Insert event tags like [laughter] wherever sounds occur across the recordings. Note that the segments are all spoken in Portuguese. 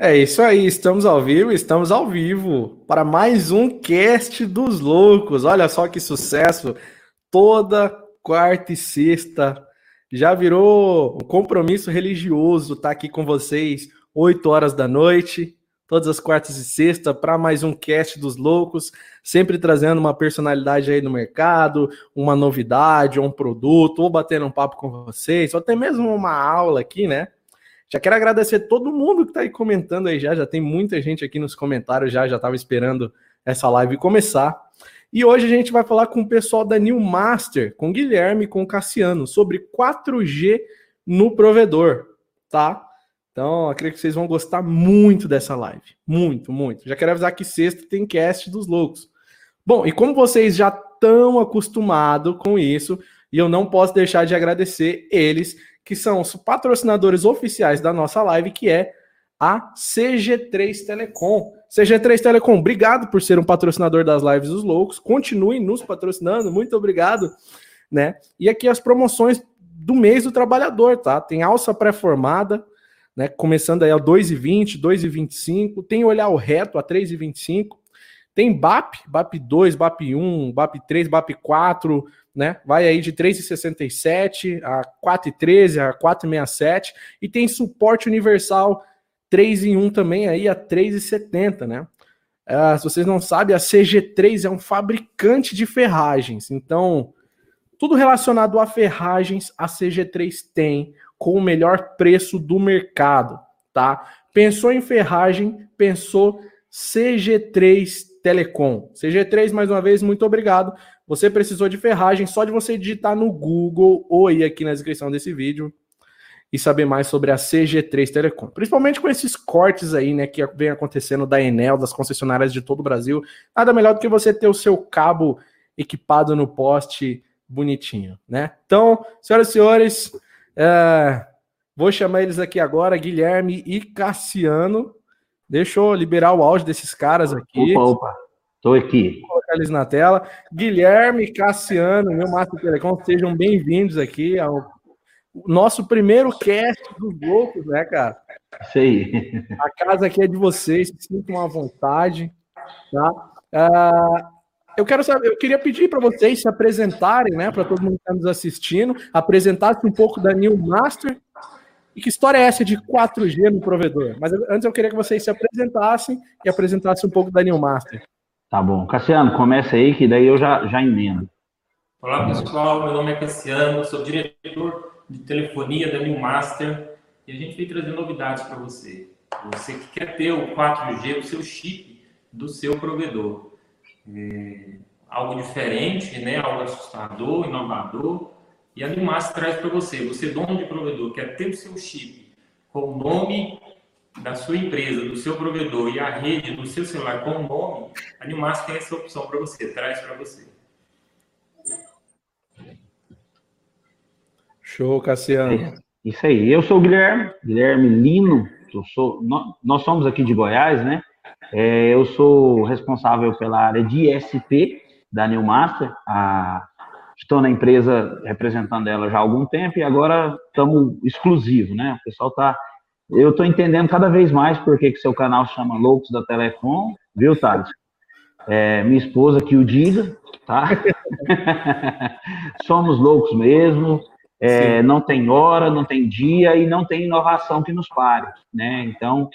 É isso aí, estamos ao vivo, estamos ao vivo para mais um cast dos loucos. Olha só que sucesso! Toda quarta e sexta já virou um compromisso religioso estar tá aqui com vocês 8 horas da noite, todas as quartas e sexta para mais um cast dos loucos, sempre trazendo uma personalidade aí no mercado, uma novidade, um produto, ou batendo um papo com vocês, ou até mesmo uma aula aqui, né? Já quero agradecer todo mundo que está aí comentando aí já. Já tem muita gente aqui nos comentários já, já estava esperando essa live começar. E hoje a gente vai falar com o pessoal da New Master, com Guilherme com Cassiano, sobre 4G no provedor, tá? Então, acredito que vocês vão gostar muito dessa live. Muito, muito. Já quero avisar que sexta tem cast dos loucos. Bom, e como vocês já estão acostumados com isso, e eu não posso deixar de agradecer eles que são os patrocinadores oficiais da nossa live, que é a CG3 Telecom. CG3 Telecom, obrigado por ser um patrocinador das lives dos loucos. Continuem nos patrocinando, muito obrigado, né? E aqui as promoções do mês do trabalhador, tá? Tem alça pré-formada, né? Começando aí a 2,20, 2,25, tem olhar o reto a 3,25. Tem BAP, BAP 2, BAP 1, BAP 3, BAP 4, né? Vai aí de 3,67 a 4,13 a 4,67 e tem suporte universal 3 em 1 também aí a 3,70, né? Uh, se vocês não sabem, a CG3 é um fabricante de ferragens. Então, tudo relacionado a ferragens, a CG3 tem com o melhor preço do mercado, tá? Pensou em ferragem, pensou CG3 Telecom. CG3, mais uma vez, muito obrigado. Você precisou de ferragem, só de você digitar no Google ou ir aqui na descrição desse vídeo e saber mais sobre a CG3 Telecom. Principalmente com esses cortes aí, né, que vem acontecendo da Enel, das concessionárias de todo o Brasil. Nada melhor do que você ter o seu cabo equipado no poste bonitinho, né? Então, senhoras e senhores, é, vou chamar eles aqui agora, Guilherme e Cassiano. Deixa eu liberar o áudio desses caras aqui. Opa, opa. Estou aqui. Vou colocar eles na tela. Guilherme, Cassiano, meu Master Telecom, sejam bem-vindos aqui ao nosso primeiro cast dos loucos, né, cara? Isso aí. A casa aqui é de vocês, se sintam à vontade, tá? Uh, eu quero saber, eu queria pedir para vocês se apresentarem, né, para todo mundo que está nos assistindo, apresentasse um pouco da New Master e que história é essa de 4G no provedor? Mas antes eu queria que vocês se apresentassem e apresentassem um pouco da New Master. Tá bom. Cassiano, começa aí, que daí eu já, já emendo. Olá, pessoal. Meu nome é Cassiano, sou diretor de telefonia da New Master e a gente vem trazer novidades para você. Você que quer ter o 4G, o seu chip do seu provedor. É algo diferente, né? algo assustador, inovador e a Animax traz para você. Você, dono de provedor, quer ter o seu chip com o nome da sua empresa, do seu provedor e a rede do seu celular com o nome, a Animax tem essa opção para você, traz para você. Show, Cassiano. É, isso aí. Eu sou o Guilherme, Guilherme Lino. Eu sou, nós somos aqui de Goiás, né? É, eu sou responsável pela área de ISP da New Master. A estou na empresa representando ela já há algum tempo e agora estamos exclusivo, né? O pessoal tá. Eu estou entendendo cada vez mais por que seu canal chama Loucos da Telecom, viu, Thales? É, minha esposa que o diga, tá? [laughs] Somos loucos mesmo. É, não tem hora, não tem dia e não tem inovação que nos pare, né? Então,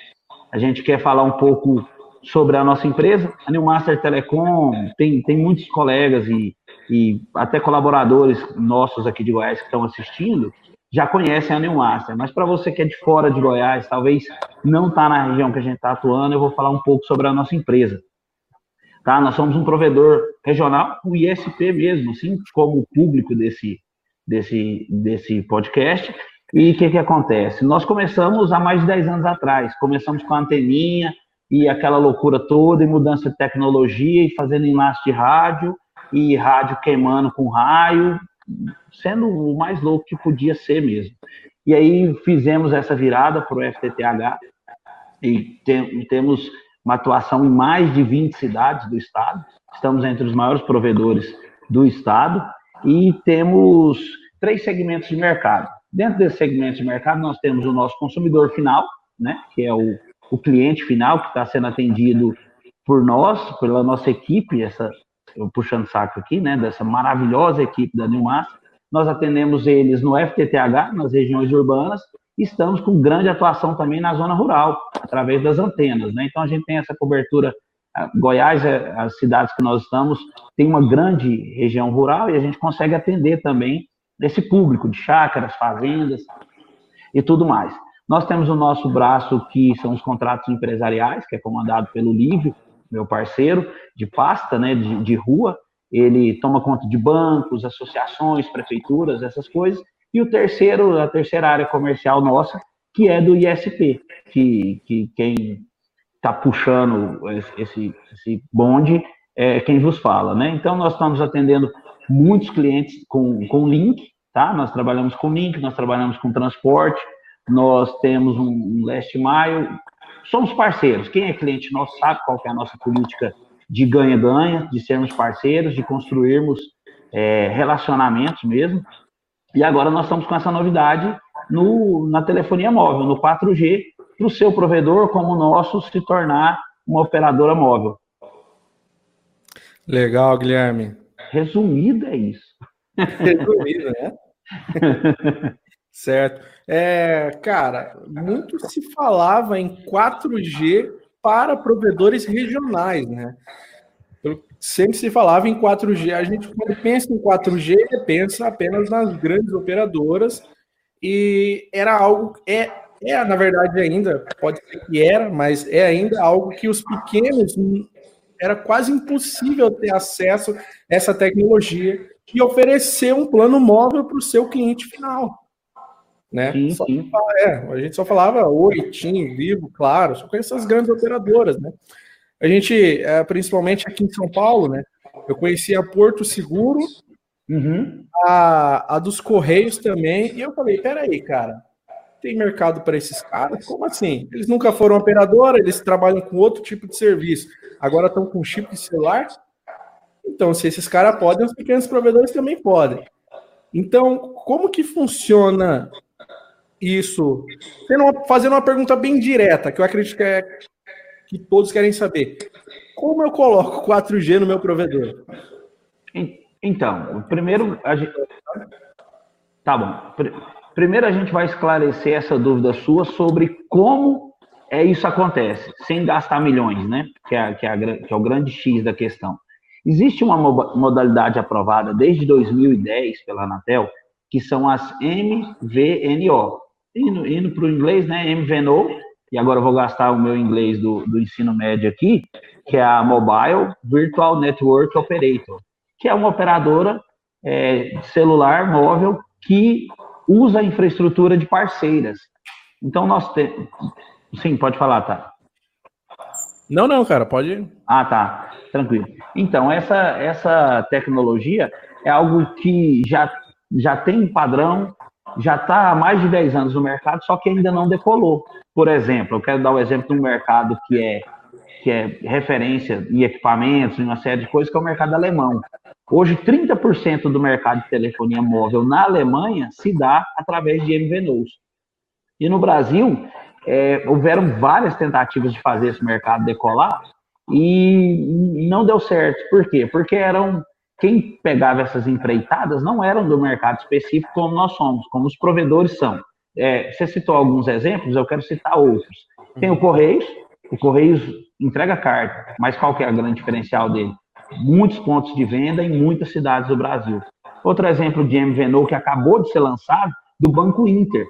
a gente quer falar um pouco sobre a nossa empresa. A New Master Telecom tem, tem muitos colegas e e até colaboradores nossos aqui de Goiás que estão assistindo já conhecem a New Master, mas para você que é de fora de Goiás, talvez não está na região que a gente está atuando, eu vou falar um pouco sobre a nossa empresa. Tá? Nós somos um provedor regional, o ISP mesmo, assim como o público desse, desse, desse podcast. E o que, que acontece? Nós começamos há mais de 10 anos atrás, começamos com a anteninha e aquela loucura toda, e mudança de tecnologia, e fazendo enlace de rádio, e rádio queimando com raio, sendo o mais louco que podia ser mesmo. E aí fizemos essa virada para o FTTH e tem, temos uma atuação em mais de 20 cidades do estado. Estamos entre os maiores provedores do estado e temos três segmentos de mercado. Dentro desse segmento de mercado, nós temos o nosso consumidor final, né, que é o, o cliente final que está sendo atendido por nós, pela nossa equipe, essa, puxando saco aqui, né, dessa maravilhosa equipe da Newmas, nós atendemos eles no FTTH, nas regiões urbanas, e estamos com grande atuação também na zona rural, através das antenas, né? Então a gente tem essa cobertura Goiás, é, as cidades que nós estamos, tem uma grande região rural e a gente consegue atender também esse público de chácaras, fazendas e tudo mais. Nós temos o nosso braço que são os contratos empresariais, que é comandado pelo Lívio, meu parceiro, de pasta, né, de, de rua. Ele toma conta de bancos, associações, prefeituras, essas coisas. E o terceiro, a terceira área comercial nossa, que é do ISP, que, que quem está puxando esse, esse bonde é quem vos fala, né? Então, nós estamos atendendo muitos clientes com, com link, tá? Nós trabalhamos com link, nós trabalhamos com transporte, nós temos um, um last mile, somos parceiros. Quem é cliente nosso sabe qual é a nossa política de ganha-ganha, de sermos parceiros, de construirmos é, relacionamentos mesmo. E agora nós estamos com essa novidade no, na telefonia móvel, no 4G, para o seu provedor, como o nosso, se tornar uma operadora móvel. Legal, Guilherme. Resumido é isso. Resumido, né? [laughs] certo. É, cara, muito se falava em 4G para provedores regionais, né? Sempre se falava em 4G. A gente, quando pensa em 4G, pensa apenas nas grandes operadoras e era algo, é, é, na verdade, ainda, pode ser que era, mas é ainda algo que os pequenos era quase impossível ter acesso a essa tecnologia e oferecer um plano móvel para o seu cliente final. Né? Sim, sim. Só, é, a gente só falava Oi, TIM, Vivo, claro, só conheço as grandes operadoras, né? A gente, é, principalmente aqui em São Paulo, né? Eu conhecia a Porto Seguro, uhum. a, a dos Correios também, e eu falei, peraí, cara, tem mercado para esses caras? Como assim? Eles nunca foram operadora, eles trabalham com outro tipo de serviço. Agora estão com chip de celular? Então, se esses caras podem, os pequenos provedores também podem. Então, como que funciona isso? Fazendo uma pergunta bem direta, que eu acredito que, é, que todos querem saber. Como eu coloco 4G no meu provedor? Então, primeiro a gente... Tá bom. Primeiro a gente vai esclarecer essa dúvida sua sobre como é isso acontece, sem gastar milhões, né? Que é, que, é que é o grande X da questão. Existe uma modalidade aprovada desde 2010 pela Anatel, que são as MVNO. Indo, indo para o inglês, né? MVNO, e agora eu vou gastar o meu inglês do, do ensino médio aqui, que é a Mobile Virtual Network Operator, que é uma operadora é, celular móvel que usa a infraestrutura de parceiras. Então, nós temos. Sim, pode falar, tá? Não, não, cara, pode. Ah, tá. Tranquilo. Então, essa, essa tecnologia é algo que já, já tem padrão, já está há mais de 10 anos no mercado, só que ainda não decolou. Por exemplo, eu quero dar o um exemplo de um mercado que é, que é referência em equipamentos, em uma série de coisas, que é o mercado alemão. Hoje, 30% do mercado de telefonia móvel na Alemanha se dá através de MVNOs. E no Brasil, é, houveram várias tentativas de fazer esse mercado decolar e não deu certo. Por quê? Porque eram quem pegava essas empreitadas não eram do mercado específico como nós somos, como os provedores são. É, você citou alguns exemplos, eu quero citar outros. Tem o Correios, o Correios entrega carta, mas qual que é o grande diferencial dele? muitos pontos de venda em muitas cidades do Brasil. Outro exemplo de MVNO que acabou de ser lançado, do Banco Inter.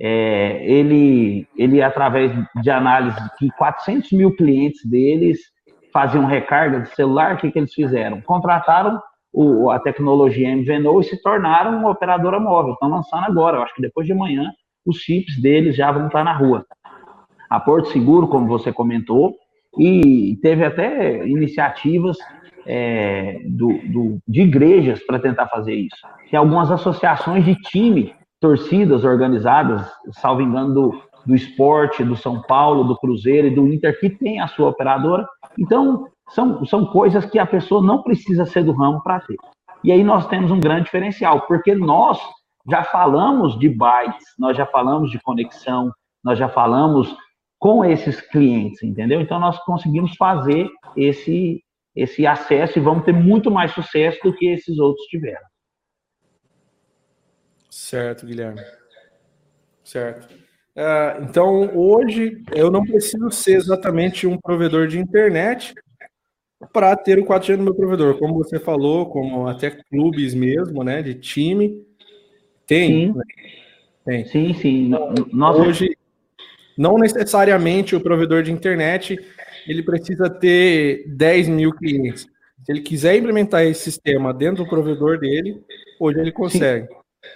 É, ele, ele, através de análise que 400 mil clientes deles faziam recarga de celular, o que, que eles fizeram? Contrataram o, a tecnologia MVNO e se tornaram uma operadora móvel. Estão lançando agora, eu acho que depois de amanhã os chips deles já vão estar na rua. A Porto Seguro, como você comentou, e teve até iniciativas é, do, do, de igrejas para tentar fazer isso. Tem algumas associações de time, torcidas organizadas, salvo engano, do, do esporte, do São Paulo, do Cruzeiro e do Inter, que tem a sua operadora. Então, são, são coisas que a pessoa não precisa ser do ramo para ter. E aí nós temos um grande diferencial, porque nós já falamos de bytes, nós já falamos de conexão, nós já falamos com esses clientes, entendeu? Então nós conseguimos fazer esse esse acesso e vamos ter muito mais sucesso do que esses outros tiveram. Certo, Guilherme. Certo. Uh, então, hoje, eu não preciso ser exatamente um provedor de internet para ter o 4G no meu provedor. Como você falou, como até clubes mesmo, né, de time, tem. Sim, tem. sim. sim. Nossa. Hoje, não necessariamente o provedor de internet ele precisa ter 10 mil clientes. Se ele quiser implementar esse sistema dentro do provedor dele, hoje ele consegue.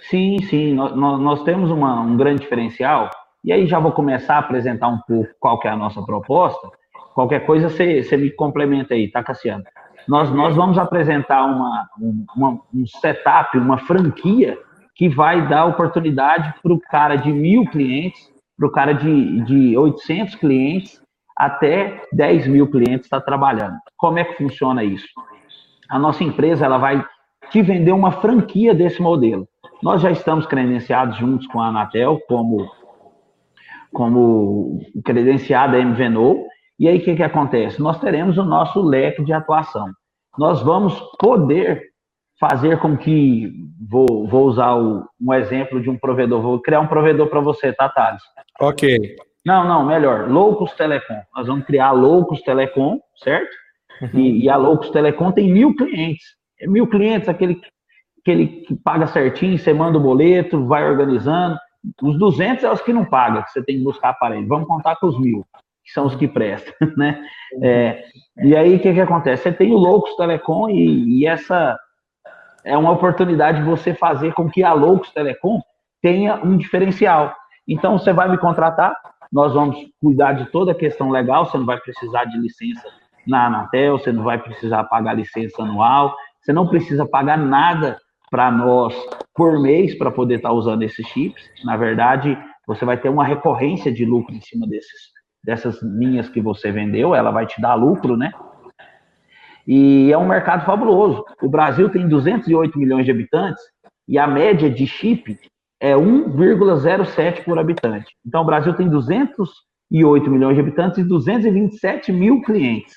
Sim, sim, sim. Nós, nós, temos uma, um grande diferencial, e aí já vou começar a apresentar um pouco qual que é a nossa proposta. Qualquer coisa você, me complementa aí, tá, Cassiano? Nós, nós vamos apresentar uma, uma, um setup, uma franquia que vai dar oportunidade para o cara de mil clientes, para o cara de, de 800 clientes, até 10 mil clientes está trabalhando. Como é que funciona isso? A nossa empresa ela vai te vender uma franquia desse modelo. Nós já estamos credenciados juntos com a Anatel como, como credenciada MVNO, e aí o que, que acontece? Nós teremos o nosso leque de atuação. Nós vamos poder fazer com que, vou, vou usar o, um exemplo de um provedor, vou criar um provedor para você, tá, Thales? Ok. Não, não, melhor. Loucos Telecom. Nós vamos criar a Loucos Telecom, certo? Uhum. E, e, a Loucos Telecom tem mil clientes. É mil clientes, aquele, aquele que paga certinho, você manda o boleto, vai organizando. Os 200 é os que não pagam, que você tem que buscar aparelho. Vamos contar com os mil, que são os que prestam, [laughs] né? É, e aí, o que, que acontece? Você tem o Loucos Telecom e, e essa é uma oportunidade de você fazer com que a Loucos Telecom tenha um diferencial. Então, você vai me contratar, nós vamos cuidar de toda a questão legal, você não vai precisar de licença na Anatel, você não vai precisar pagar licença anual, você não precisa pagar nada para nós por mês para poder estar tá usando esses chips. Na verdade, você vai ter uma recorrência de lucro em cima desses, dessas linhas que você vendeu, ela vai te dar lucro, né? E é um mercado fabuloso. O Brasil tem 208 milhões de habitantes e a média de chip é 1,07 por habitante. Então, o Brasil tem 208 milhões de habitantes e 227 mil clientes.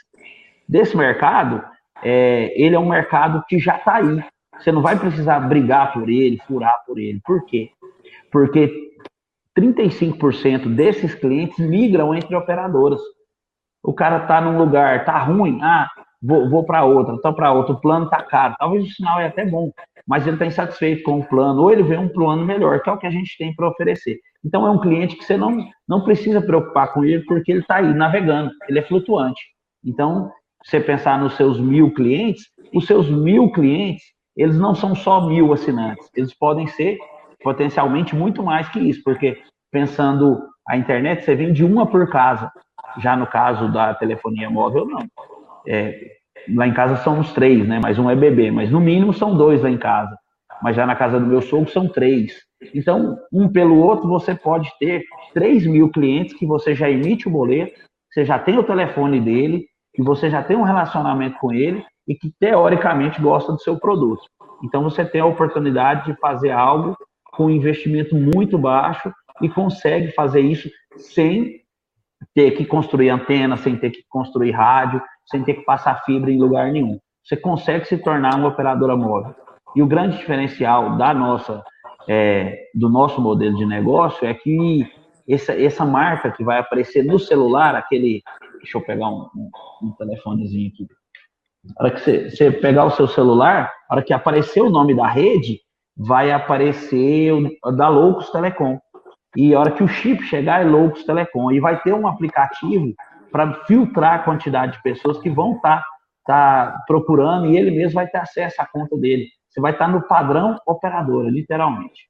Desse mercado, é, ele é um mercado que já está aí. Você não vai precisar brigar por ele, furar por ele. Por quê? Porque 35% desses clientes migram entre operadoras. O cara está num lugar, tá ruim, ah, vou, vou para outra, estou para outro, o plano está caro. Talvez o sinal é até bom, mas ele está insatisfeito com o plano, ou ele vê um plano melhor, que é o que a gente tem para oferecer. Então é um cliente que você não, não precisa preocupar com ele, porque ele está aí navegando, ele é flutuante. Então, você pensar nos seus mil clientes, os seus mil clientes, eles não são só mil assinantes, eles podem ser potencialmente muito mais que isso, porque pensando a internet, você vende uma por casa. Já no caso da telefonia móvel, não. É, lá em casa são uns três, né? Mas um é bebê, mas no mínimo são dois lá em casa. Mas já na casa do meu sogro são três. Então, um pelo outro, você pode ter 3 mil clientes que você já emite o boleto, você já tem o telefone dele, que você já tem um relacionamento com ele e que teoricamente gosta do seu produto. Então, você tem a oportunidade de fazer algo com um investimento muito baixo e consegue fazer isso sem ter que construir antena, sem ter que construir rádio, sem ter que passar fibra em lugar nenhum. Você consegue se tornar uma operadora móvel. E o grande diferencial da nossa, é, do nosso modelo de negócio é que essa, essa marca que vai aparecer no celular, aquele. Deixa eu pegar um, um, um telefonezinho aqui. Na hora que você, você pegar o seu celular, na hora que aparecer o nome da rede, vai aparecer o, da Loucos Telecom. E a hora que o chip chegar é Loucos Telecom. E vai ter um aplicativo para filtrar a quantidade de pessoas que vão estar tá, tá procurando e ele mesmo vai ter acesso à conta dele. Você vai estar tá no padrão operadora, literalmente.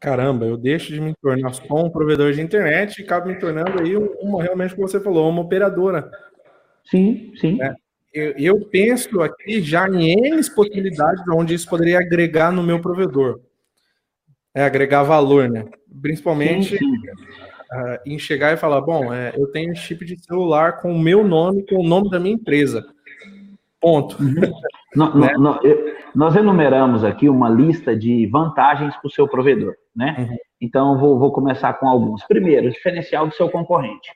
Caramba, eu deixo de me tornar só um provedor de internet e acabo me tornando aí uma, realmente, como você falou, uma operadora. Sim, sim. É, eu, eu, penso aqui já em N possibilidades onde isso poderia agregar no meu provedor. É, agregar valor, né? Principalmente uh, em chegar e falar: bom, é, eu tenho um chip de celular com o meu nome, com o nome da minha empresa. Ponto. Uhum. no, né? no, eu, nós enumeramos aqui uma lista de vantagens para o seu provedor, né? Uhum. Então, vou, vou começar com alguns. Primeiro, diferencial do seu concorrente.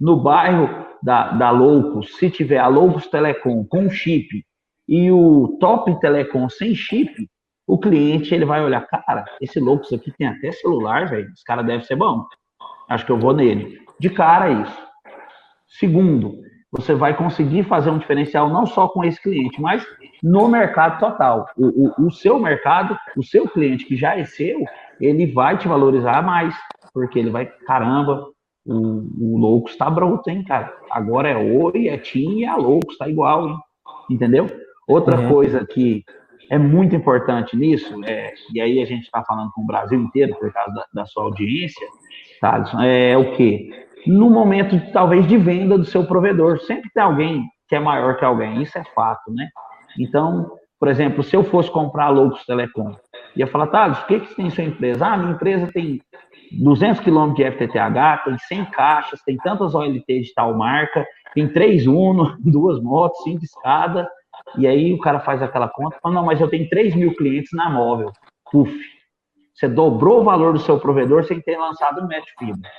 No bairro da, da Loucos, se tiver a Loucos Telecom com chip e o Top Telecom sem chip, o cliente ele vai olhar, cara, esse Loucos aqui tem até celular, velho, esse cara deve ser bom. Acho que eu vou nele. De cara é isso. Segundo, você vai conseguir fazer um diferencial não só com esse cliente, mas no mercado total. O, o, o, seu mercado, o seu cliente que já é seu, ele vai te valorizar mais, porque ele vai, caramba, o, o Loucos está bruto, hein, cara? Agora é Oi, é Tim e é Loucos, tá igual, hein? Entendeu? Outra uhum. coisa que é muito importante nisso, é, e aí a gente está falando com o Brasil inteiro por causa da, da sua audiência, tá? é o quê? no momento, talvez, de venda do seu provedor. Sempre tem alguém que é maior que alguém, isso é fato, né? Então, por exemplo, se eu fosse comprar a Loucos Telecom, ia falar, Thales, o que, que tem em sua empresa? Ah, minha empresa tem 200 quilômetros de FTTH, tem 100 caixas, tem tantas OLT de tal marca, tem três Uno, [laughs] duas motos, cinco escadas, e aí o cara faz aquela conta fala, não, mas eu tenho 3 mil clientes na móvel. Puf, você dobrou o valor do seu provedor sem ter lançado o Metro Fibra.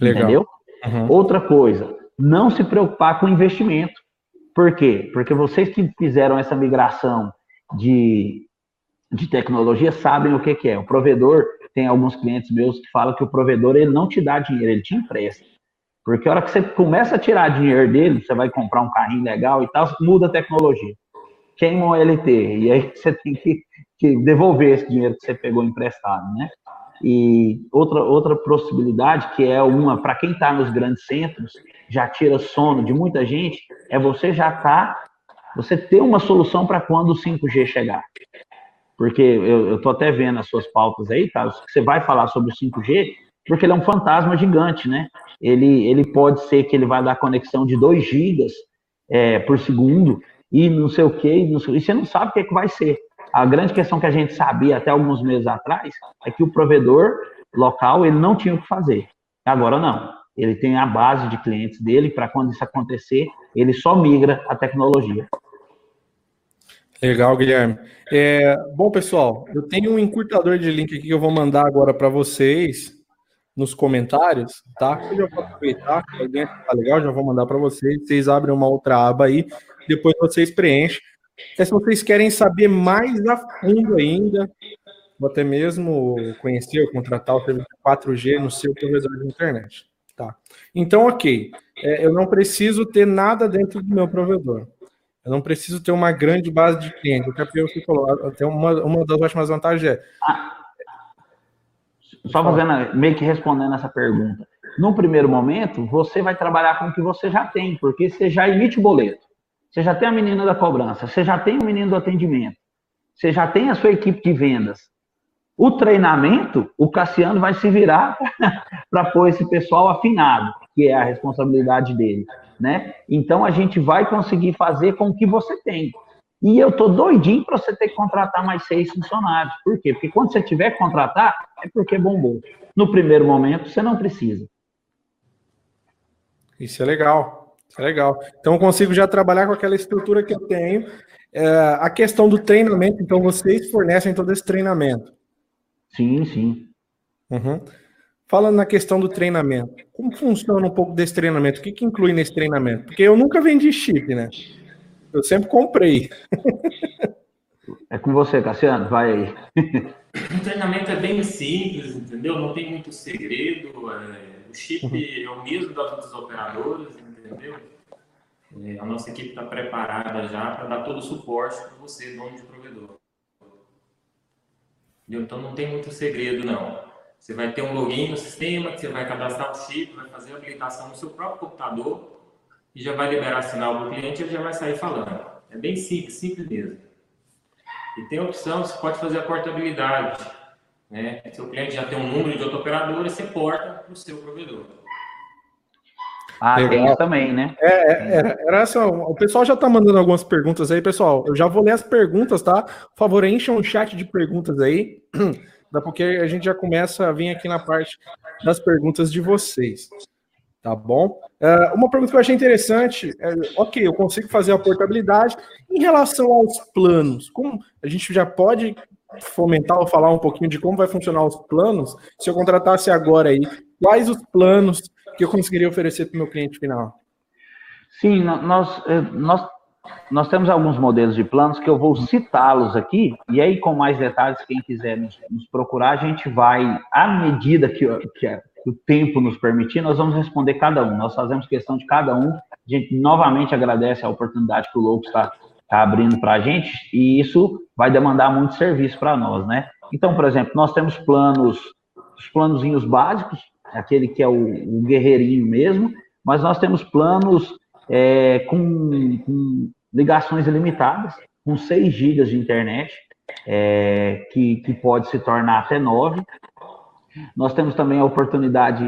Legal. Entendeu? Uhum. Outra coisa, não se preocupar com investimento. Por quê? Porque vocês que fizeram essa migração de, de tecnologia sabem o que, que é. O provedor, tem alguns clientes meus que falam que o provedor ele não te dá dinheiro, ele te empresta. Porque a hora que você começa a tirar dinheiro dele, você vai comprar um carrinho legal e tal, muda a tecnologia. Queima o LT. E aí [laughs] você tem que, que devolver esse dinheiro que você pegou emprestado, né? E outra, outra possibilidade, que é uma para quem está nos grandes centros, já tira sono de muita gente, é você já tá, você ter uma solução para quando o 5G chegar. Porque eu estou até vendo as suas pautas aí, tá? Você vai falar sobre o 5G, porque ele é um fantasma gigante, né? Ele, ele pode ser que ele vai dar conexão de 2 gigas é, por segundo e não sei o que, e você não sabe o que, é que vai ser. A grande questão que a gente sabia até alguns meses atrás é que o provedor local ele não tinha o que fazer. Agora não. Ele tem a base de clientes dele para quando isso acontecer, ele só migra a tecnologia. Legal, Guilherme. É, bom, pessoal, eu tenho um encurtador de link aqui que eu vou mandar agora para vocês nos comentários, tá? Eu já vou aproveitar, tá legal, já vou mandar para vocês. Vocês abrem uma outra aba aí, depois vocês preenchem. É se vocês querem saber mais a fundo ainda, ou até mesmo conhecer ou contratar o serviço 4G no seu provedor de internet. Tá. Então, ok. É, eu não preciso ter nada dentro do meu provedor. Eu não preciso ter uma grande base de clientes. Até porque você falou, até uma, uma das ótimas vantagens é. Ah, só fazendo, meio que respondendo essa pergunta. No primeiro momento, você vai trabalhar com o que você já tem, porque você já emite o boleto. Você já tem a menina da cobrança, você já tem o menino do atendimento, você já tem a sua equipe de vendas. O treinamento, o Cassiano vai se virar [laughs] para pôr esse pessoal afinado, que é a responsabilidade dele, né? Então a gente vai conseguir fazer com o que você tem. E eu tô doidinho para você ter que contratar mais seis funcionários. Por quê? Porque quando você tiver que contratar, é porque bombou. No primeiro momento, você não precisa. Isso é legal. É legal. Então eu consigo já trabalhar com aquela estrutura que eu tenho. É, a questão do treinamento, então vocês fornecem todo esse treinamento. Sim, sim. Uhum. Falando na questão do treinamento, como funciona um pouco desse treinamento? O que, que inclui nesse treinamento? Porque eu nunca vendi chip, né? Eu sempre comprei. É com você, Cassiano, vai aí. [laughs] O treinamento é bem simples, entendeu? Não tem muito segredo. É, o chip uhum. é o mesmo das outras operadoras, entendeu? É, a nossa equipe está preparada já para dar todo o suporte para você, dono de provedor. Entendeu? Então não tem muito segredo, não. Você vai ter um login no sistema, que você vai cadastrar o chip, vai fazer a habilitação no seu próprio computador e já vai liberar sinal para o cliente e ele já vai sair falando. É bem simples, simples mesmo. E tem a opção, você pode fazer a portabilidade. Né? Seu cliente já tem um número de outra operadora, você porta para o seu provedor. Ah, Legal. tem isso também, né? É, é, é era assim, o pessoal já tá mandando algumas perguntas aí, pessoal. Eu já vou ler as perguntas, tá? Por favor, encham um chat de perguntas aí, [clears throat] da porque a gente já começa a vir aqui na parte das perguntas de vocês. Tá bom? Uh, uma pergunta que eu achei interessante, é, ok, eu consigo fazer a portabilidade. Em relação aos planos, como a gente já pode fomentar ou falar um pouquinho de como vai funcionar os planos? Se eu contratasse agora aí, quais os planos que eu conseguiria oferecer para o meu cliente final? Sim, nós, eh, nós, nós temos alguns modelos de planos que eu vou citá-los aqui, e aí com mais detalhes, quem quiser nos, nos procurar, a gente vai, à medida que, que, o tempo nos permitir, nós vamos responder cada um. Nós fazemos questão de cada um. A gente novamente agradece a oportunidade que o Louco está, está abrindo para a gente, e isso vai demandar muito serviço para nós, né? Então, por exemplo, nós temos planos, os planozinhos básicos, aquele que é o, o guerreirinho mesmo, mas nós temos planos é, com, com, ligações ilimitadas, com 6 GB de internet, é, que, que pode se tornar até 9. Nós temos também a oportunidade,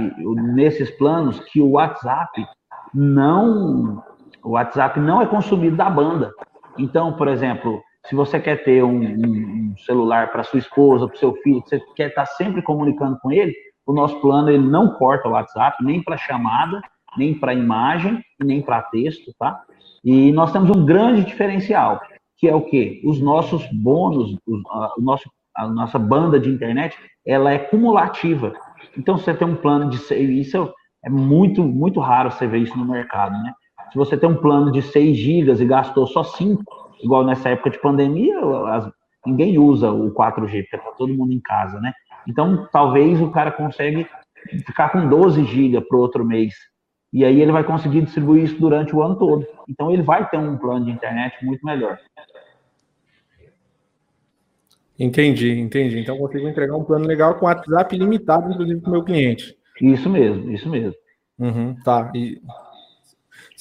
nesses planos, que o WhatsApp não, o WhatsApp não é consumido da banda. Então, por exemplo, se você quer ter um, um celular para sua esposa, para seu filho, você quer estar sempre comunicando com ele, o nosso plano ele não corta o WhatsApp nem para chamada, nem para imagem, nem para texto, tá? E nós temos um grande diferencial, que é o quê? Os nossos bônus, os, a, nosso, a nossa banda de internet, ela é cumulativa. Então, você tem um plano de isso é muito, muito raro você ver isso no mercado, né? Se você tem um plano de 6 gigas e gastou só 5, igual nessa época de pandemia, as, ninguém usa o 4G, porque tá todo mundo em casa, né? Então, talvez o cara consegue ficar com 12 GB para outro mês. E aí ele vai conseguir distribuir isso durante o ano todo. Então, ele vai ter um plano de internet muito melhor. Entendi, entendi. Então, consigo entregar um plano legal com WhatsApp limitado, inclusive, para o meu cliente. Isso mesmo, isso mesmo. Uhum, tá. E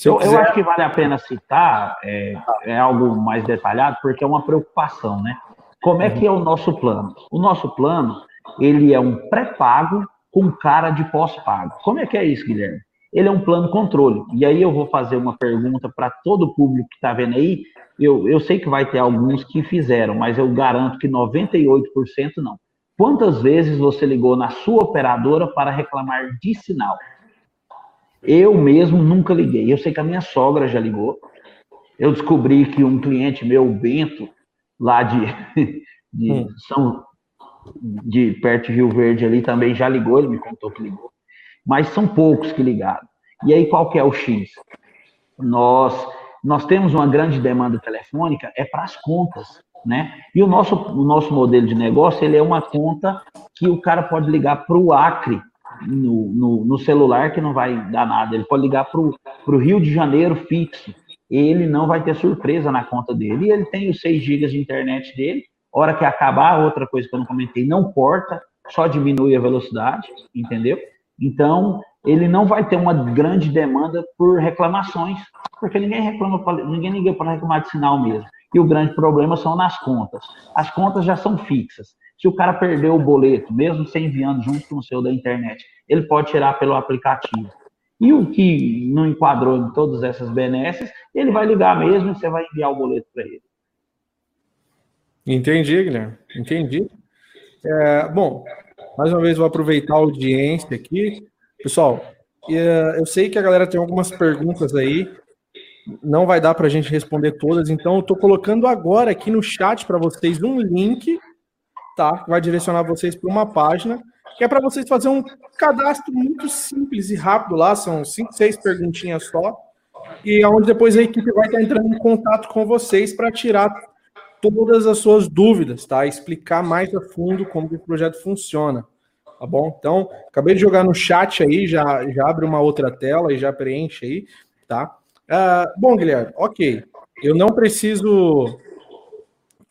eu, eu, quiser... eu, acho que vale a pena citar é, é, algo mais detalhado, porque é uma preocupação, né? Como é que é o nosso plano? O nosso plano, ele é um pré-pago com cara de pós-pago. Como é que é isso, Guilherme? Ele é um plano controle. E aí eu vou fazer uma pergunta para todo o público que está vendo aí. Eu, eu sei que vai ter alguns que fizeram, mas eu garanto que 98% não. Quantas vezes você ligou na sua operadora para reclamar de sinal? Eu mesmo nunca liguei. Eu sei que a minha sogra já ligou. Eu descobri que um cliente meu, o Bento, lá de, [laughs] de hum. São de perto de Rio Verde ali também já ligou, ele me contou que ligou. Mas são poucos que ligaram. E aí qual que é o X? Nós nós temos uma grande demanda telefônica é para as contas, né? E o nosso o nosso modelo de negócio ele é uma conta que o cara pode ligar para o Acre no, no, no, celular que não vai dar nada. Ele pode ligar para o Rio de Janeiro fixo. Ele não vai ter surpresa na conta dele. E ele tem os 6 GB de internet dele. Hora que acabar, outra coisa que eu não comentei, não corta, só diminui a velocidade, entendeu? Então, ele não vai ter uma grande demanda por reclamações, porque ninguém reclama, ninguém liga para reclamar de sinal mesmo. E o grande problema são nas contas. As contas já são fixas. Se o cara perdeu o boleto, mesmo sem enviando junto com o seu da internet, ele pode tirar pelo aplicativo. E o que não enquadrou em todas essas benesses, ele vai ligar mesmo e você vai enviar o boleto para ele. Entendi, Guilherme. Entendi. É, bom, mais uma vez vou aproveitar a audiência aqui. Pessoal, é, eu sei que a galera tem algumas perguntas aí. Não vai dar para a gente responder todas, então eu estou colocando agora aqui no chat para vocês um link tá? Que vai direcionar vocês para uma página que é para vocês fazer um cadastro muito simples e rápido lá, são cinco, seis perguntinhas só, e onde depois a equipe vai estar entrando em contato com vocês para tirar todas as suas dúvidas, tá? Explicar mais a fundo como o projeto funciona, tá bom? Então, acabei de jogar no chat aí, já, já abre uma outra tela e já preenche aí, tá? Uh, bom, Guilherme, ok. Eu não preciso.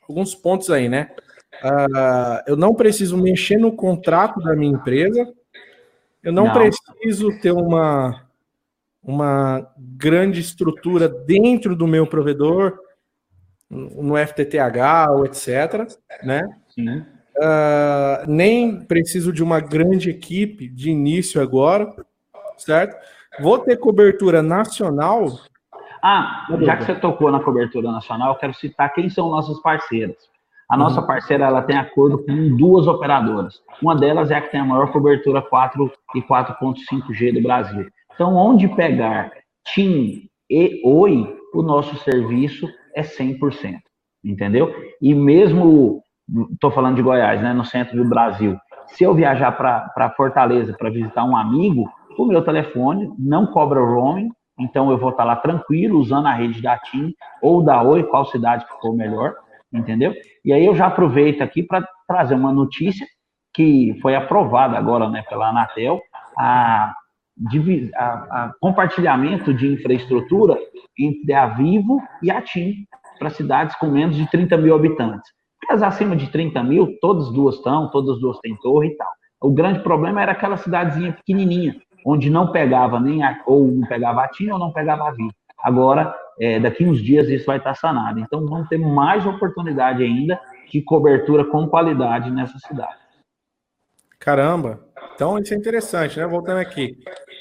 Alguns pontos aí, né? Uh, eu não preciso mexer no contrato da minha empresa, eu não, não, preciso ter uma, uma grande estrutura dentro do meu provedor, no FTTH ou etc. Né? Uh, nem preciso de uma grande equipe de início agora, certo? Vou ter cobertura nacional. Ah, já que você tocou na cobertura nacional, eu quero citar quem são nossos parceiros. A nossa uhum. parceira ela tem acordo com duas operadoras. Uma delas é a que tem a maior cobertura 4 e 4.5G do Brasil. Então, onde pegar TIM e Oi, o nosso serviço é 100%, entendeu? E mesmo estou falando de Goiás, né, no centro do Brasil, se eu viajar para Fortaleza para visitar um amigo, o meu telefone não cobra roaming, então eu vou estar tá lá tranquilo, usando a rede da TIM ou da Oi, qual cidade que for melhor, entendeu? E aí eu já aproveito aqui para trazer uma notícia que foi aprovada agora né, pela Anatel, a, a, a compartilhamento de infraestrutura entre a Vivo e a TIM para cidades com menos de 30 mil habitantes. As acima de 30 mil, todas as duas estão, todas as duas têm torre e tal. O grande problema era aquela cidadezinha pequenininha, onde não pegava nem a, ou não pegava a TIM ou não pegava a Vivo. Agora, é, daqui uns dias isso vai estar sanado. Então, vamos ter mais oportunidade ainda de cobertura com qualidade nessa cidade. Caramba! Então, isso é interessante, né? Voltando aqui.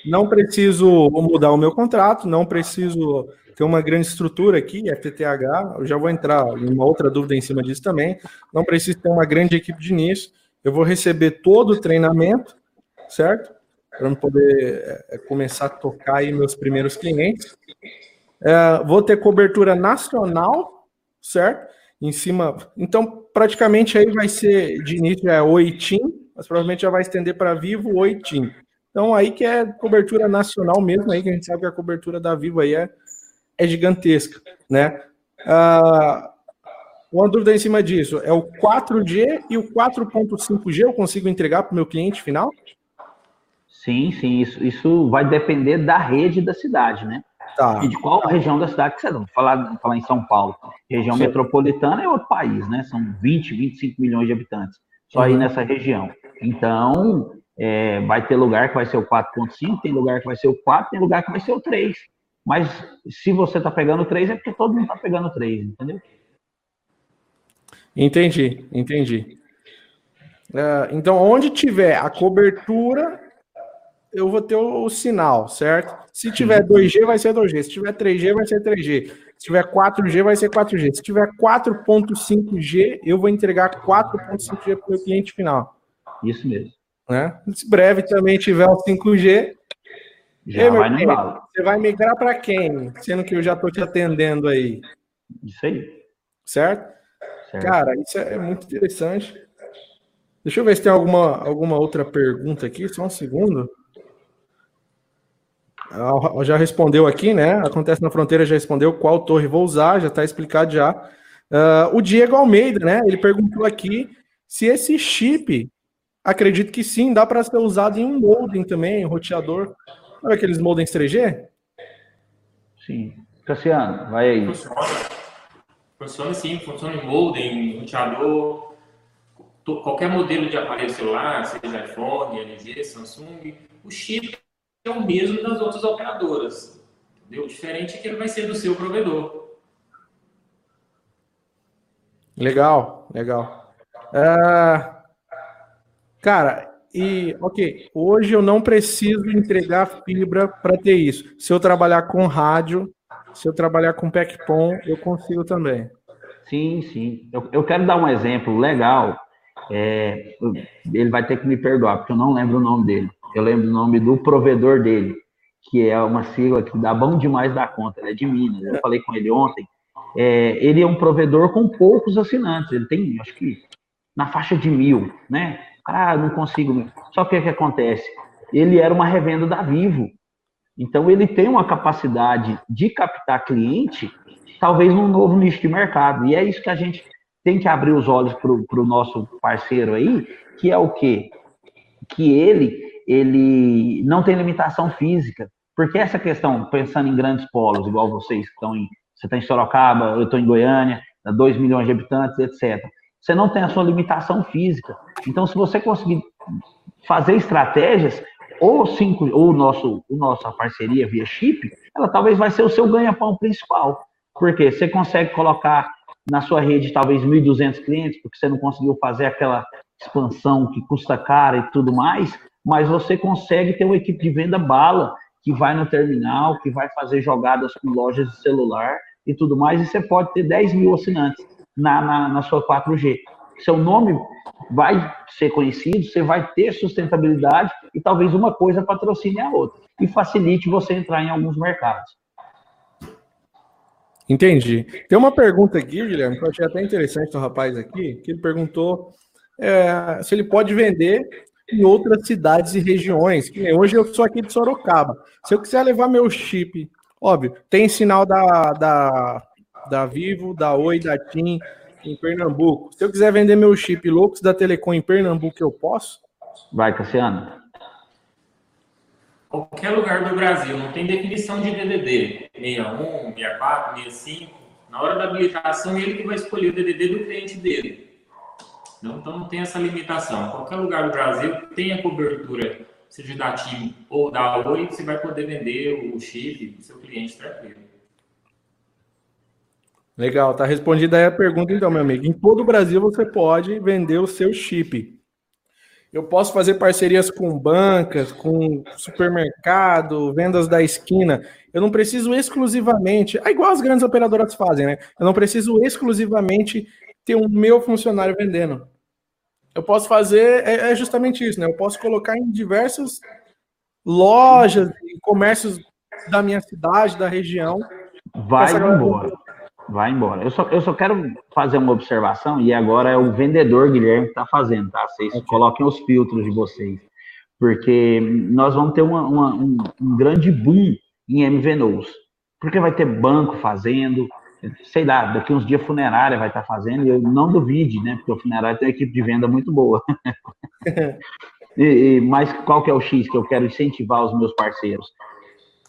Não preciso mudar o meu contrato, não preciso ter uma grande estrutura aqui, FTTH. Eu já vou entrar em uma outra dúvida em cima disso também. Não preciso ter uma grande equipe de início. Eu vou receber todo o treinamento, certo? Para poder é, começar a tocar aí meus primeiros clientes. É, vou ter cobertura nacional, certo? Em cima. Então, praticamente aí vai ser de início é Oitim, mas provavelmente já vai estender para Vivo Oitim. Então, aí que é cobertura nacional mesmo, aí que a gente sabe que a cobertura da Vivo aí é, é gigantesca, né? Ah, uma dúvida em cima disso, é o 4G e o 4.5G eu consigo entregar para o meu cliente final? Sim, sim, isso, isso vai depender da rede da cidade, né? Tá. E de qual região da cidade que você está. Falar, falar em São Paulo. Região Sim. metropolitana é outro país, né? São 20, 25 milhões de habitantes. Só uhum. aí nessa região. Então, é, vai ter lugar que vai ser o 4.5, tem lugar que vai ser o 4, tem lugar que vai ser o 3. Mas se você está pegando 3, é porque todo mundo está pegando 3, entendeu? Entendi, entendi. Uh, então, onde tiver a cobertura, eu vou ter o, o, sinal, certo? Se tiver 2G, vai ser 2G. Se tiver 3G, vai ser 3G. Se tiver 4G, vai ser 4G. Se tiver 4.5G, eu vou entregar 4.5G para o meu cliente final. Isso mesmo. Né? Se breve também tiver o 5G, já Ei, vai. Você vai migrar para quem? Sendo que eu já estou te atendendo aí. Isso aí. Certo? certo? Cara, isso é muito interessante. Deixa eu ver se tem alguma, alguma outra pergunta aqui, só um segundo. Já respondeu aqui, né? Acontece na fronteira, já respondeu qual torre vou usar, já está explicado já. Uh, o Diego Almeida, né? Ele perguntou aqui se esse chip, acredito que sim, dá para ser usado em um modem também, um roteador. Sabe aqueles modems 3G? Sim. Cassiano, vai aí. Funciona. Funciona sim, funciona em modem, roteador, qualquer modelo de aparelho celular, seja iPhone, LG, Samsung, o chip é o mesmo das outras operadoras. Entendeu? Diferente é que ele vai ser do seu provedor. Legal, legal. Uh, cara, e, ok, hoje eu não preciso entregar fibra para ter isso. Se eu trabalhar com rádio, se eu trabalhar com PECPOM, eu consigo também. Sim, sim. Eu, eu quero dar um exemplo legal. É, ele vai ter que me perdoar, porque eu não lembro o nome dele. Eu lembro o nome do provedor dele, que é uma sigla que dá bom demais da conta, ele é de Minas. Eu falei com ele ontem. É, ele é um provedor com poucos assinantes. Ele tem, acho que, na faixa de mil, né? Ah, não consigo. Só que o que acontece? Ele era uma revenda da Vivo. Então, ele tem uma capacidade de captar cliente, talvez num novo nicho de mercado. E é isso que a gente tem que abrir os olhos para o nosso parceiro aí, que é o quê? Que ele, ele não tem limitação física. Porque essa questão, pensando em grandes polos, igual vocês que estão em. Você está em Sorocaba, eu estou em Goiânia, 2 milhões de habitantes, etc. Você não tem a sua limitação física. Então, se você conseguir fazer estratégias, ou cinco, ou nosso, o nossa parceria via chip, ela talvez vai ser o seu ganha-pão principal. Porque você consegue colocar na sua rede talvez 1.200 clientes, porque você não conseguiu fazer aquela expansão que custa cara e tudo mais, mas você consegue ter uma equipe de venda bala que vai no terminal, que vai fazer jogadas com lojas de celular e tudo mais, e você pode ter 10 mil assinantes na, na, na sua 4G. Seu nome vai ser conhecido, você vai ter sustentabilidade e talvez uma coisa patrocine a outra e facilite você entrar em alguns mercados. Entendi. Tem uma pergunta aqui, Guilherme, que eu achei até interessante do rapaz aqui, que ele perguntou é, se ele pode vender em outras cidades e regiões. Hoje eu sou aqui de Sorocaba. Se eu quiser levar meu chip, óbvio, tem sinal da, da, da Vivo, da Oi, da TIM em Pernambuco. Se eu quiser vender meu chip Loucos da Telecom em Pernambuco, eu posso? Vai, Cassiano qualquer lugar do Brasil, não tem definição de DDD, 61, 64, 65. Na hora da habilitação, ele que vai escolher o DDD do cliente dele. Então, não tem essa limitação. Qualquer lugar do Brasil tem a cobertura, seja da TIM ou da Oi, você vai poder vender o chip do seu cliente tranquilo. Legal, tá respondida aí a pergunta então, meu amigo. Em todo o Brasil você pode vender o seu chip. Eu posso fazer parcerias com bancas, com supermercado, vendas da esquina. Eu não preciso exclusivamente, é igual as grandes operadoras fazem, né? Eu não preciso exclusivamente ter o um meu funcionário vendendo. Eu posso fazer, é, é, justamente isso, né? Eu posso colocar em diversas lojas e comércios da minha cidade, da região. Vai embora vai embora. Eu só, eu só quero fazer uma observação, e agora é o vendedor Guilherme que está fazendo, tá? Vocês okay. coloquem os filtros de vocês, porque nós vamos ter uma, uma, um, um, grande boom em MVNOs, porque vai ter banco fazendo, sei lá, daqui uns dias funerária vai estar tá fazendo, e eu não duvide, né? Porque o funerário tem uma equipe de venda muito boa. [laughs] e, e, mas qual que é o X que eu quero incentivar os meus parceiros?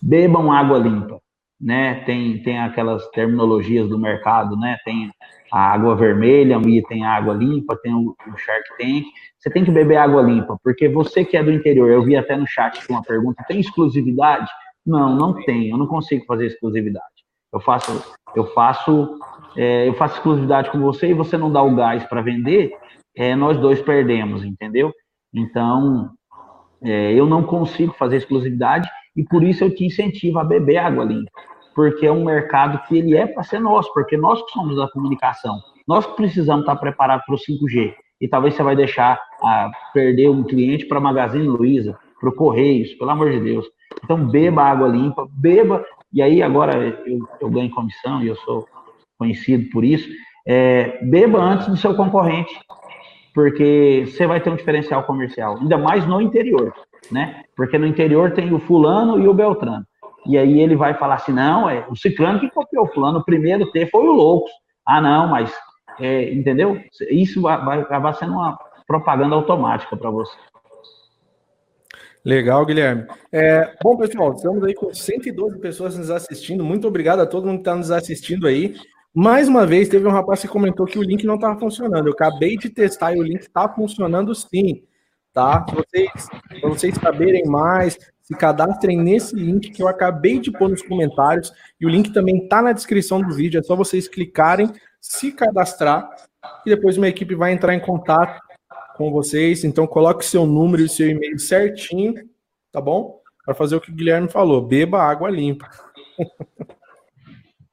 Bebam água limpa né? Tem, tem aquelas terminologias do mercado, né? Tem a água vermelha, e tem a água limpa, tem o, o Shark Tank. Você tem que beber água limpa, porque você que é do interior, eu vi até no chat uma pergunta, tem exclusividade? Não, não tem, eu não consigo fazer exclusividade. Eu faço, eu faço, é, eu faço exclusividade com você e você não dá o gás para vender, é, nós dois perdemos, entendeu? Então, é, eu não consigo fazer exclusividade e por isso eu te incentivo a beber água limpa porque é um mercado que ele é para ser nosso, porque nós que somos da comunicação, nós que precisamos estar preparados para o 5G. E talvez você vai deixar a perder um cliente para Magazine Luiza, para o Correios, pelo amor de Deus. Então, beba água limpa, beba. E aí, agora eu, eu ganho comissão e eu sou conhecido por isso. É, beba antes do seu concorrente, porque você vai ter um diferencial comercial, ainda mais no interior, né? Porque no interior tem o fulano e o beltrano. E aí ele vai falar assim, não, é o Ciclano que copiou o fulano, o primeiro ter foi o Loucos. Ah, não, mas, é, entendeu? Isso vai, vai acabar sendo uma propaganda automática para você. Legal, Guilherme. É, bom, pessoal, estamos aí com 112 pessoas nos assistindo. Muito obrigado a todo mundo que está nos assistindo aí. Mais uma vez, teve um rapaz que comentou que o link não estava funcionando. Eu acabei de testar e o link está funcionando sim, tá? Para vocês, vocês saberem mais, se cadastrem nesse link que eu acabei de pôr nos comentários e o link também está na descrição do vídeo. É só vocês clicarem, se cadastrar e depois uma equipe vai entrar em contato com vocês. Então coloque seu número e seu e-mail certinho, tá bom? Para fazer o que o Guilherme falou, beba água limpa.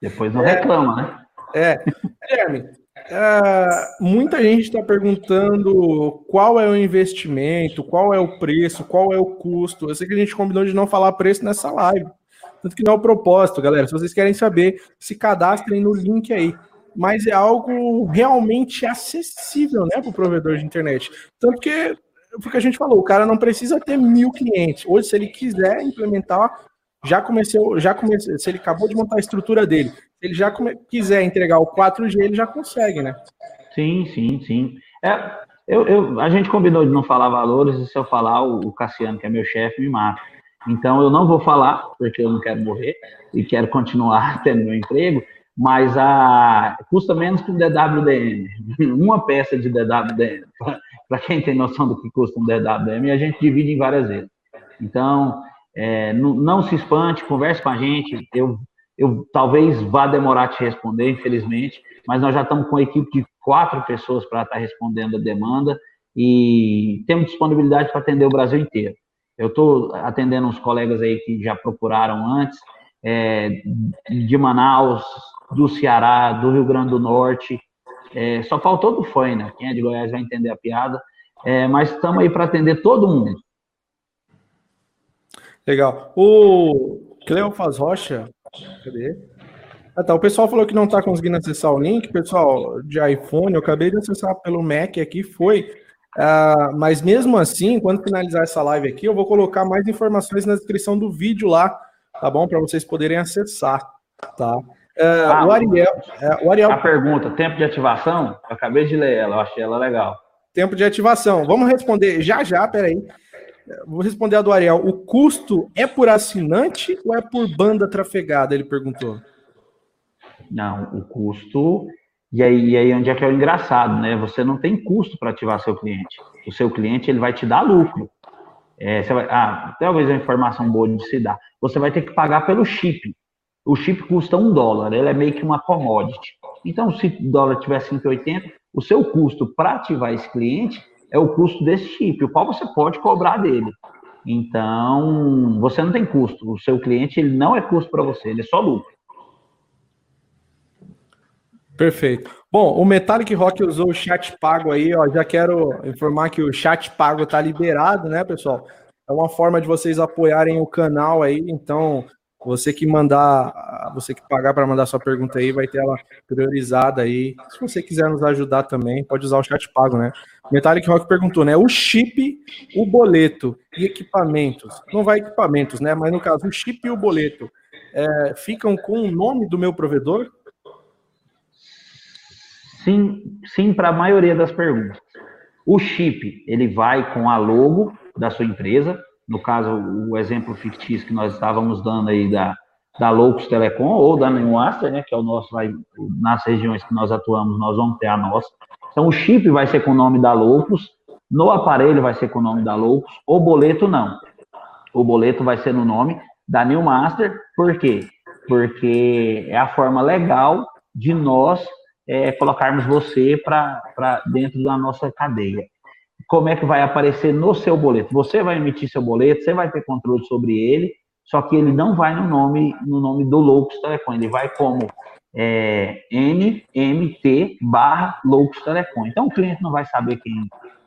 Depois não é, reclama, né? É. Guilherme, Uh, muita gente está perguntando qual é o investimento, qual é o preço, qual é o custo. Eu sei que a gente combinou de não falar preço nessa live. Tanto que não é o propósito, galera. Se vocês querem saber, se cadastrem no link aí. Mas é algo realmente acessível, né, para o provedor de internet. Tanto que, porque a gente falou, o cara não precisa ter mil clientes. Hoje, se ele quiser implementar, já começou, já comecei, se ele acabou de montar a estrutura dele, se ele já come, quiser entregar o 4G, ele já consegue, né? Sim, sim, sim. É, eu, eu, a gente combinou de não falar valores, e se eu falar, o, Cassiano, que é meu chefe, me mata. Então eu não vou falar, porque eu não quero morrer e quero continuar [laughs] tendo meu emprego, mas a custa menos que um DWDM. [laughs] Uma peça de DWDM. [laughs] Para quem tem noção do que custa um DWDM, a gente divide em várias vezes. Então, é, não, se espante, converse com a gente. Eu, eu talvez vá demorar te responder, infelizmente, mas nós já estamos com uma equipe de quatro pessoas para estar respondendo a demanda e temos disponibilidade para atender o Brasil inteiro. Eu estou atendendo uns colegas aí que já procuraram antes, é, de Manaus, do Ceará, do Rio Grande do Norte, é, só faltou do FOI, né? Quem é de Goiás vai entender a piada, é, mas estamos aí para atender todo mundo. Legal. O Cleofas Rocha, cadê? Ah, tá. O pessoal falou que não está conseguindo acessar o link. Pessoal, de iPhone, eu acabei de acessar pelo Mac aqui, foi. Uh, mas mesmo assim, quando finalizar essa live aqui, eu vou colocar mais informações na descrição do vídeo lá, tá bom? Para vocês poderem acessar, tá? Uh, ah, o Ariel, uh, o Ariel. A pergunta, tempo de ativação? Eu acabei de ler ela, eu achei ela legal. Tempo de ativação. Vamos responder já já, peraí. Vou responder a do Ariel. O custo é por assinante ou é por banda trafegada? Ele perguntou. Não, o custo. E aí, e aí onde é que é o engraçado, né? Você não tem custo para ativar seu cliente. O seu cliente ele vai te dar lucro. É, você vai, ah, talvez a informação boa de se dar. Você vai ter que pagar pelo chip. O chip custa um dólar, ele é meio que uma commodity. Então, se o dólar tiver 5,80, o seu custo para ativar esse cliente é o custo desse chip, o qual você pode cobrar dele. Então, você não tem custo. O seu cliente ele não é custo para você, ele é só lucro. Perfeito. Bom, o Metallic Rock usou o chat pago aí, ó. Já quero informar que o chat pago está liberado, né, pessoal? É uma forma de vocês apoiarem o canal aí. Então, você que mandar, você que pagar para mandar sua pergunta aí, vai ter ela priorizada aí. Se você quiser nos ajudar também, pode usar o chat pago, né? Metallic Rock perguntou, né? O chip, o boleto e equipamentos. Não vai equipamentos, né? Mas no caso, o chip e o boleto é, ficam com o nome do meu provedor? Sim, sim para a maioria das perguntas. O chip, ele vai com a logo da sua empresa, no caso, o exemplo fictício que nós estávamos dando aí da, da Loucos Telecom ou da Newmaster, né, que é o nosso, vai, nas regiões que nós atuamos, nós vamos ter a nossa. Então, o chip vai ser com o nome da Loucos, no aparelho vai ser com o nome da Loucos, o boleto não. O boleto vai ser no nome da Newmaster, por quê? Porque é a forma legal de nós é, colocarmos você para dentro da nossa cadeia como é que vai aparecer no seu boleto. Você vai emitir seu boleto, você vai ter controle sobre ele, só que ele não vai no nome no nome do Loucos Telecom, ele vai como é, NMT barra Loucos Telecom. Então o cliente não vai saber quem,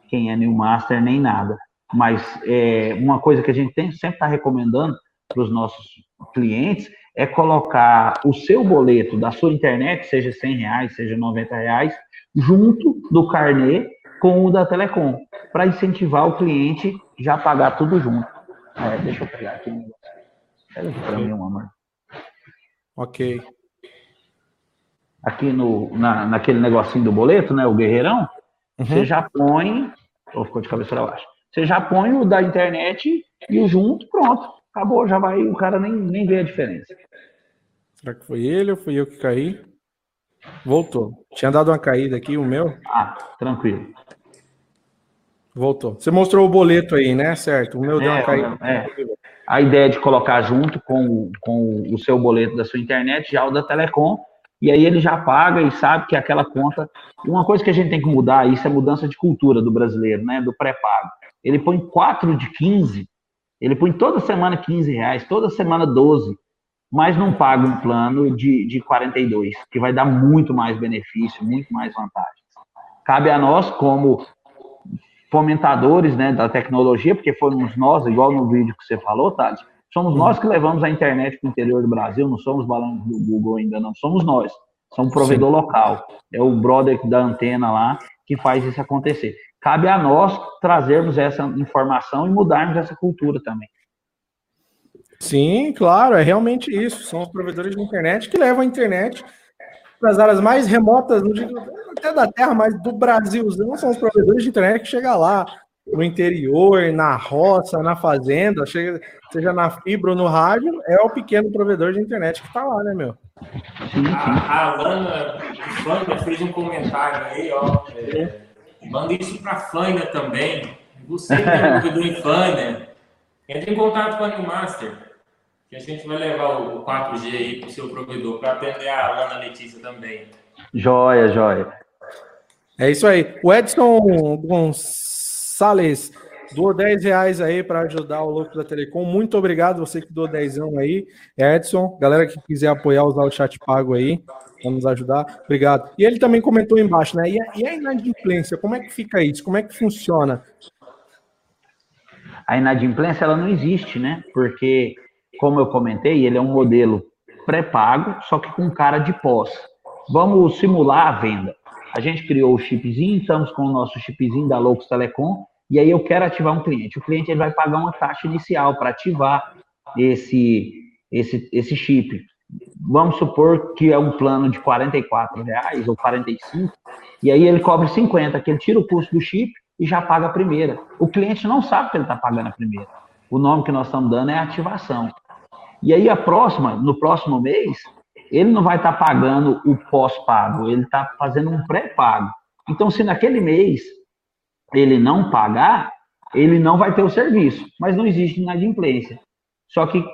quem é New Master nem nada. Mas é, uma coisa que a gente tem, sempre está recomendando para os nossos clientes é colocar o seu boleto da sua internet, seja 100 reais, seja 90 reais, junto do carnê com o da Telecom, para incentivar o cliente já pagar tudo junto. É, deixa eu pegar aqui. Pega aqui para mim, amor. Ok. Aqui no, na, naquele negocinho do boleto, né, o guerreirão, uhum. você já põe, ou ficou de cabeça para baixo, você já põe o da internet e o junto, pronto. Acabou, já vai, o cara nem, nem vê a diferença. Será que foi ele ou fui eu que caí? Voltou. Tinha dado uma caída aqui, o meu. Ah, tranquilo. Voltou. Você mostrou o boleto aí, né? Certo. O meu deu uma é, caída. É. A ideia de colocar junto com, com o seu boleto da sua internet, já o da Telecom, e aí ele já paga e sabe que aquela conta. Uma coisa que a gente tem que mudar, isso é mudança de cultura do brasileiro, né? Do pré-pago. Ele põe 4 de 15, ele põe toda semana 15 reais, toda semana 12 mas não paga um plano de, de 42, que vai dar muito mais benefício, muito mais vantagens. Cabe a nós, como fomentadores né, da tecnologia, porque fomos nós, igual no vídeo que você falou, Tati, somos nós que levamos a internet para o interior do Brasil, não somos balões do Google ainda, não, somos nós. Somos um provedor Sim. local. É o brother da antena lá que faz isso acontecer. Cabe a nós trazermos essa informação e mudarmos essa cultura também. Sim, claro, é realmente isso. São os provedores de internet que levam a internet para as áreas mais remotas, não digo até da Terra, mas do Brasil. São os provedores de internet que chegam lá no interior, na roça, na fazenda, chega, seja na fibra ou no rádio, é o pequeno provedor de internet que está lá, né, meu? A, a Alana Fânia fez um comentário aí, ó. É, manda isso para a Fânia também. Você que é provedor em Fânia, entre em contato com a New Master que a gente vai levar o 4G aí para o seu provedor para atender a Ana Letícia também. Joia, joia. É isso aí. O Edson Gonçalves doou 10 reais aí para ajudar o Louco da Telecom. Muito obrigado, você que doou 10 aí. Edson, galera que quiser apoiar, usar o chat pago aí, vamos ajudar. Obrigado. E ele também comentou embaixo, né? E a, e a inadimplência, como é que fica isso? Como é que funciona? A inadimplência, ela não existe, né? Porque como eu comentei, ele é um modelo pré-pago, só que com cara de pós. Vamos simular a venda. A gente criou o chipzinho, estamos com o nosso chipzinho da Loucos Telecom, e aí eu quero ativar um cliente. O cliente ele vai pagar uma taxa inicial para ativar esse, esse, esse chip. Vamos supor que é um plano de 44 reais ou 45, e aí ele cobre 50, que ele tira o custo do chip e já paga a primeira. O cliente não sabe que ele está pagando a primeira. O nome que nós estamos dando é ativação. E aí a próxima, no próximo mês, ele não vai estar tá pagando o pós-pago, ele está fazendo um pré-pago. Então, se naquele mês ele não pagar, ele não vai ter o serviço, mas não existe inadimplência. Só que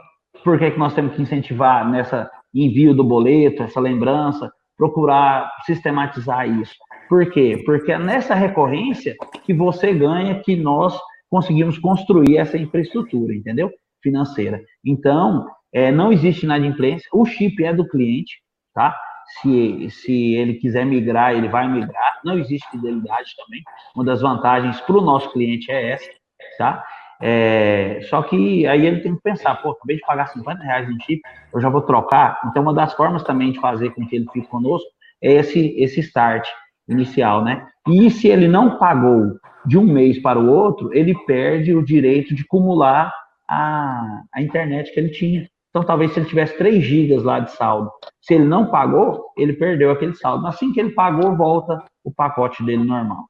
por que, que nós temos que incentivar nessa envio do boleto, essa lembrança, procurar sistematizar isso? Por quê? Porque é nessa recorrência que você ganha, que nós conseguimos construir essa infraestrutura, entendeu? Financeira. Então, é, não existe inadimplência, o chip é do cliente, tá? Se, se ele quiser migrar, ele vai migrar. Não existe fidelidade também. Uma das vantagens para o nosso cliente é essa, tá? É, só que aí ele tem que pensar, pô, acabei de pagar 50 reais no chip, eu já vou trocar. Então, uma das formas também de fazer com que ele fique conosco é esse, esse start inicial, né? E se ele não pagou de um mês para o outro, ele perde o direito de acumular a, a internet que ele tinha. Então, talvez se ele tivesse 3 gigas lá de saldo, se ele não pagou, ele perdeu aquele saldo. Assim que ele pagou, volta o pacote dele normal.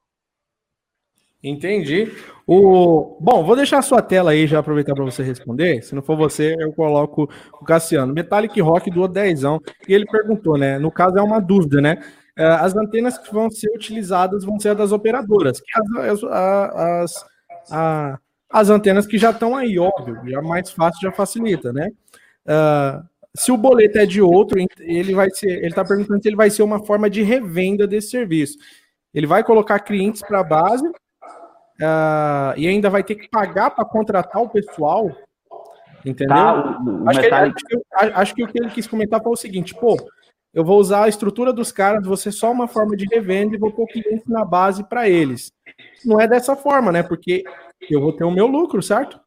Entendi. O... Bom, vou deixar a sua tela aí já aproveitar para você responder. Se não for você, eu coloco o Cassiano. Metallic Rock do dezão e ele perguntou, né? No caso é uma dúvida, né? É, as antenas que vão ser utilizadas vão ser das operadoras, que as, as, as, as antenas que já estão aí, óbvio, já mais fácil, já facilita, né? Uh, se o boleto é de outro, ele vai ser. Ele está perguntando se ele vai ser uma forma de revenda desse serviço. Ele vai colocar clientes para a base uh, e ainda vai ter que pagar para contratar o pessoal. Entendeu? Tá, o, acho, que ele, acho, que, acho, que, o que ele quis comentar foi o seguinte: pô, eu vou usar a estrutura dos caras, você só uma forma de revenda e vou pôr clientes na base para eles. Não é dessa forma, né? Porque eu vou ter o meu lucro, certo?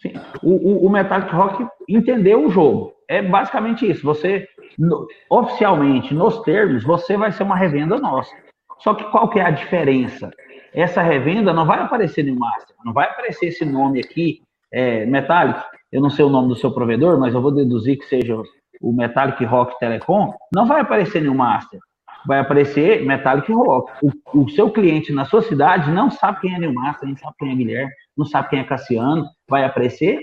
Sim. O, o, o Metallic Rock entendeu o jogo. É basicamente isso. Você, no, oficialmente, nos termos, você vai ser uma revenda nossa. Só que qual que é a diferença? Essa revenda não vai aparecer no Master, não vai aparecer esse nome aqui, é, Metallic. Eu não sei o nome do seu provedor, mas eu vou deduzir que seja o Metallic Rock Telecom. Não vai aparecer no Master vai aparecer Metallic Rock. O, o, seu cliente na sua cidade não sabe quem é Neil Master, não sabe quem é Guilherme, não sabe quem é Cassiano, vai aparecer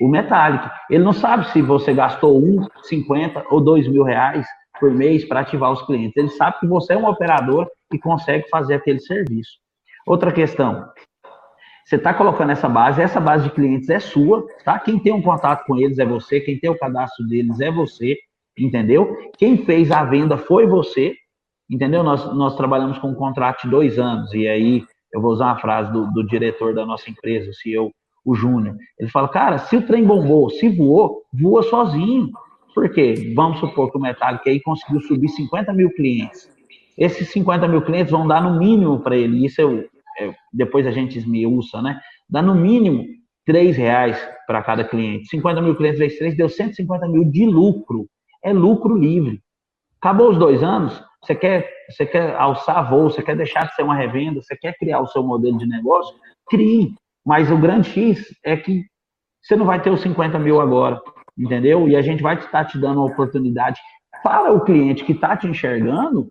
o Metallic. Ele não sabe se você gastou um, 50 ou dois mil reais por mês para ativar os clientes. Ele sabe que você é um operador e consegue fazer aquele serviço. Outra questão. Você está colocando essa base, essa base de clientes é sua, tá? Quem tem um contato com eles é você, quem tem o cadastro deles é você, entendeu? Quem fez a venda foi você, entendeu? Nós, nós trabalhamos com um contrato de dois anos, e aí eu vou usar uma frase do, do diretor da nossa empresa, o CEO, o Júnior. Ele fala, cara, se o trem bombou, se voou, voa sozinho. Por quê? Vamos supor que o Metallic aí conseguiu subir 50 mil clientes. Esses 50 mil clientes vão dar no mínimo para ele, isso eu, eu, depois a gente esmiuça, né? Dá no mínimo 3 reais para cada cliente. 50 mil clientes vezes 3 deu 150 mil de lucro. É lucro livre. Acabou os dois anos, você quer, você quer alçar voo, você quer deixar de ser uma revenda, você quer criar o seu modelo de negócio, crie. Mas o grande X é que você não vai ter os 50 mil agora, entendeu? E a gente vai estar te dando a oportunidade para o cliente que está te enxergando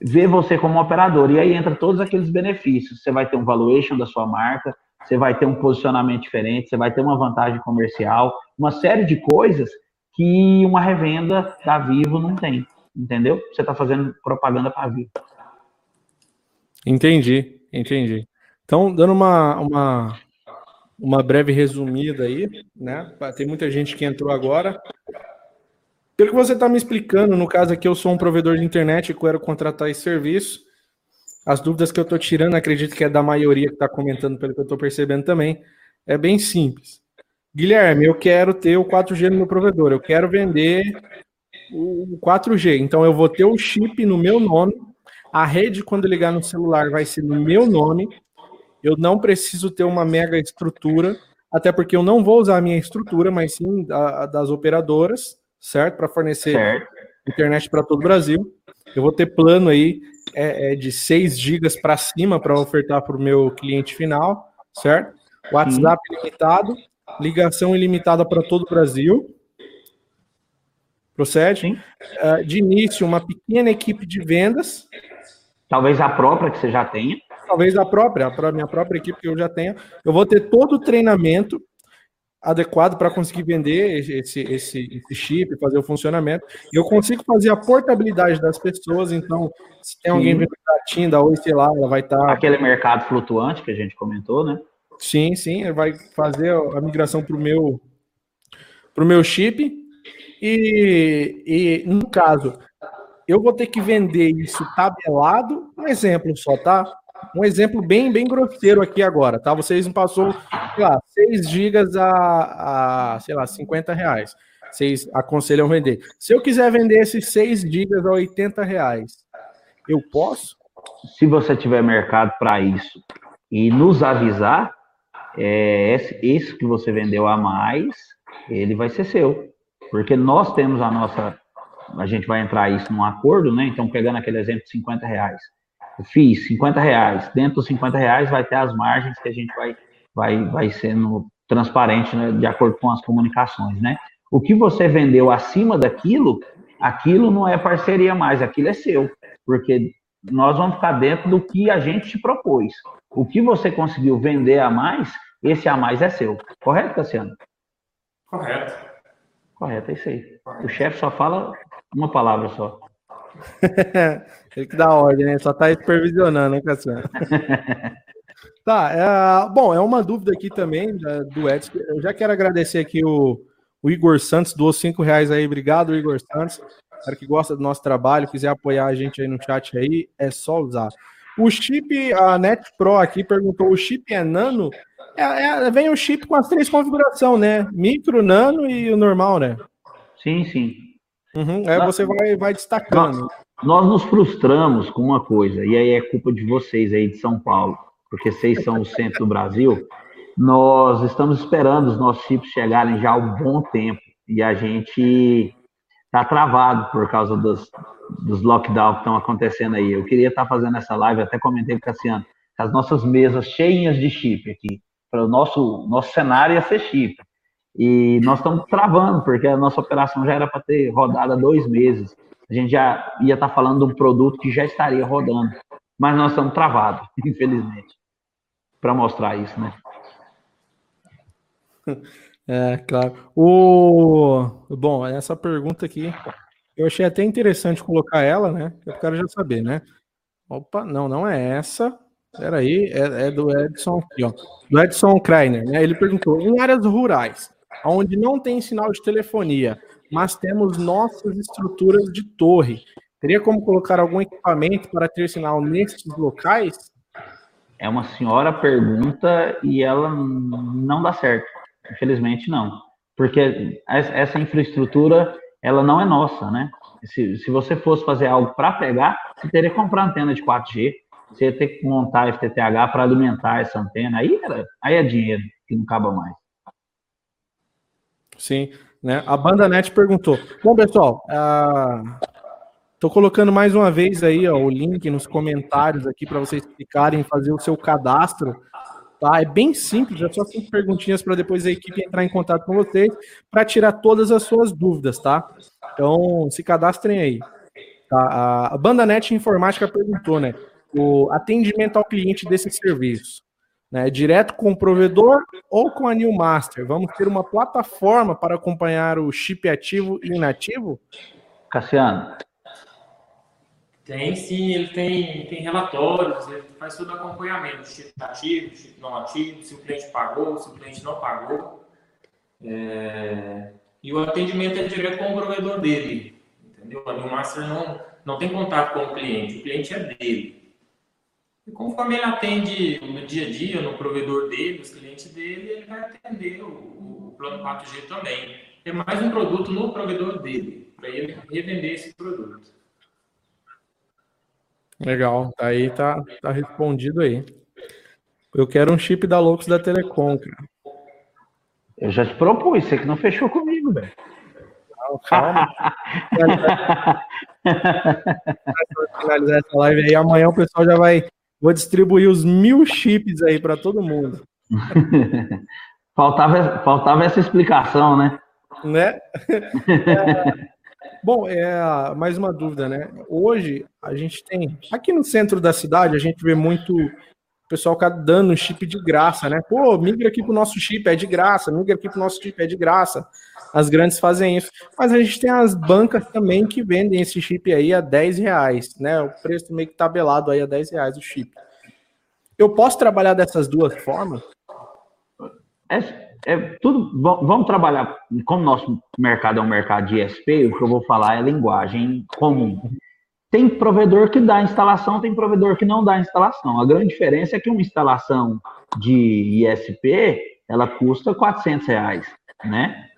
ver você como operador. E aí entra todos aqueles benefícios. Você vai ter um valuation da sua marca, você vai ter um posicionamento diferente, você vai ter uma vantagem comercial, uma série de coisas que uma revenda da Vivo não tem entendeu? Você está fazendo propaganda para a vida. Entendi, entendi. Então, dando uma, uma, uma breve resumida aí, né? Tem muita gente que entrou agora. Pelo que você está me explicando, no caso aqui, eu sou um provedor de internet e quero contratar esse serviço. As dúvidas que eu estou tirando, acredito que é da maioria que está comentando, pelo que eu estou percebendo também, é bem simples. Guilherme, eu quero ter o 4G no meu provedor, eu quero vender o 4G. Então eu vou ter o chip no meu nome. A rede, quando ligar no celular, vai ser no meu nome. Eu não preciso ter uma mega estrutura, até porque eu não vou usar a minha estrutura, mas sim a, a das operadoras, certo? Para fornecer certo. internet para todo o Brasil. Eu vou ter plano aí é, é de 6 gigas para cima para ofertar para o meu cliente final, certo? WhatsApp Sim. ilimitado, ligação ilimitada para todo o Brasil. Procede? Uh, de início, uma pequena equipe de vendas. Talvez a própria que você já tenha. Talvez a própria, a minha própria equipe que eu já tenha. Eu vou ter todo o treinamento adequado para conseguir vender esse, esse, esse chip, fazer o funcionamento. Eu consigo fazer a portabilidade das pessoas, então, se tem Sim. alguém vindo da TIM, da Oi, sei lá, ela vai estar. Tá... Aquele mercado flutuante que a gente comentou, né? Sim, sim, vai fazer a migração para o meu, pro meu chip. E, e, no caso, eu vou ter que vender isso tabelado. Um exemplo só, tá? Um exemplo bem, bem grosseiro aqui agora, tá? Vocês não passou, sei lá, 6 gigas a, a, sei lá, 50 reais. Vocês aconselham vender. Se eu quiser vender esses 6 gigas a 80 reais, eu posso? Se você tiver mercado para isso e nos avisar, é, esse, que você vendeu a mais, ele vai ser seu. Porque nós temos a nossa. A gente vai entrar isso num acordo, né? Então, pegando aquele exemplo de 50 reais. Eu fiz 50 reais. Dentro dos 50 reais vai ter as margens que a gente vai, vai, vai sendo transparente né, de acordo com as comunicações, né? O que você vendeu acima daquilo, aquilo não é parceria mais, aquilo é seu. Porque nós vamos ficar dentro do que a gente te propôs. O que você conseguiu vender a mais, esse a mais é seu. Correto, Cassiano? Correto. Correto, é isso aí. O chefe só fala uma palavra só. [laughs] Ele que dá ordem, né? Só tá supervisionando, né, Cassiano? [laughs] tá, é, bom, é uma dúvida aqui também do Edson. Eu já quero agradecer aqui o, o Igor Santos, doou cinco reais aí. Obrigado, Igor Santos. Cara que gosta do nosso trabalho, quiser apoiar a gente aí no chat aí, é só usar. O chip, a Net Pro aqui perguntou: o chip é nano? É, é, vem o chip com as três configurações, né? Micro, nano e o normal, né? Sim, sim. Uhum, aí você vai, vai destacando. Nós, nós nos frustramos com uma coisa, e aí é culpa de vocês aí de São Paulo, porque vocês são o centro do Brasil. Nós estamos esperando os nossos chips chegarem já há um bom tempo, e a gente está travado por causa dos, dos lockdowns que estão acontecendo aí. Eu queria estar tá fazendo essa live, até comentei com o Cassiano, as nossas mesas cheias de chip aqui. Para o nosso, nosso cenário ia ser chip. E nós estamos travando, porque a nossa operação já era para ter rodado há dois meses. A gente já ia estar tá falando de um produto que já estaria rodando. Mas nós estamos travados, [laughs] infelizmente, para mostrar isso, né? [laughs] É, claro. O... Bom, essa pergunta aqui, eu achei até interessante colocar ela, né? Eu quero já saber, né? Opa, não, não é essa. Peraí, é, é do Edson aqui, ó. Do Edson Kreiner, né? Ele perguntou: em áreas rurais, onde não tem sinal de telefonia, mas temos nossas estruturas de torre, teria como colocar algum equipamento para ter sinal nesses locais? É uma senhora pergunta e ela não dá certo. Infelizmente, não. Porque essa infraestrutura, ela não é nossa, né? Se, se você fosse fazer algo para pegar, você teria que comprar antena de 4G, você ia ter que montar FTTH para alimentar essa antena. Aí, era, aí é dinheiro que não acaba mais. Sim, né? A Banda Net perguntou. Bom, pessoal, estou uh, colocando mais uma vez aí ó, o link nos comentários aqui para vocês clicarem fazer o seu cadastro Tá? É bem simples, é só cinco perguntinhas para depois a equipe entrar em contato com vocês para tirar todas as suas dúvidas, tá? Então, se cadastrem aí. Tá? A Banda Net Informática perguntou, né? O atendimento ao cliente desse serviço. Né, direto com o provedor ou com a New Master? Vamos ter uma plataforma para acompanhar o chip ativo e inativo? Cassiano, tem sim, ele tem, tem relatórios, ele faz todo o acompanhamento, chip ativo, chip não ativo, se o cliente pagou, se o cliente não pagou. É... E o atendimento é direto com o provedor dele, entendeu? A Master não, não tem contato com o cliente, o cliente é dele. E conforme ele atende no dia a dia, no provedor dele, os clientes dele, ele vai atender o, o plano 4G também. É mais um produto no provedor dele, para ele revender esse produto. Legal, tá aí tá, tá respondido aí. Eu quero um chip da Loucos da Telecom, cara. Eu já te propus, você que não fechou comigo, velho. Não, calma. [laughs] finalizar essa live aí. Amanhã o pessoal já vai. Vou distribuir os mil chips aí para todo mundo. [laughs] faltava, faltava essa explicação, né? Né? É, [laughs] bom, é, mais uma dúvida, né? Hoje a gente tem. Aqui no centro da cidade, a gente vê muito pessoal dando chip de graça, né? Pô, migra aqui pro nosso chip, é de graça, migra aqui pro nosso chip, é de graça. As grandes fazem isso. Mas a gente tem as bancas também que vendem esse chip aí a 10 reais, né? O preço meio que tabelado aí a 10 reais o chip. Eu posso trabalhar dessas duas formas? É, é tudo. Vamos trabalhar. Como nosso mercado é um mercado de ISP, o que eu vou falar é linguagem comum. Tem provedor que dá instalação, tem provedor que não dá instalação. A grande diferença é que uma instalação de ISP, ela custa 400 reais, né?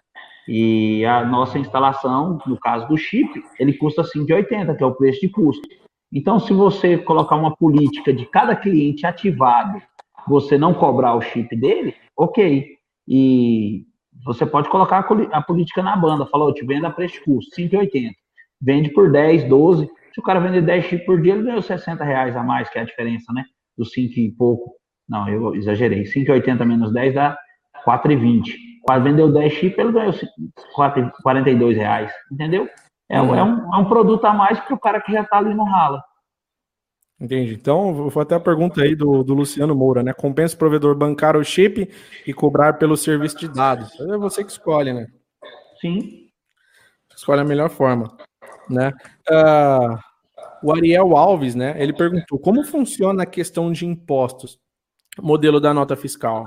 E a nossa instalação, no caso do chip, ele custa 5,80, que é o preço de custo. Então, se você colocar uma política de cada cliente ativado, você não cobrar o chip dele, ok. E você pode colocar a política na banda, falou, eu te vendo a preço de custo, 5,80. Vende por 10, 12, se o cara vender 10 chips por dia, ele ganhou 60 reais a mais, que é a diferença, né? Do 5 e pouco. Não, eu exagerei. 5,80 menos 10 dá 4,20. Quase vendeu 10 chips, ele ganhou 4, 42 reais. Entendeu? É, uhum. é, um, é um produto a mais para o cara que já está ali no rala. Entendi. Então, vou até a pergunta aí do, do Luciano Moura, né? Compensa o provedor bancar o chip e cobrar pelo serviço de dados. É você que escolhe, né? Sim. Escolhe a melhor forma né? Uh, o Ariel Alves, né? Ele perguntou como funciona a questão de impostos, modelo da nota fiscal.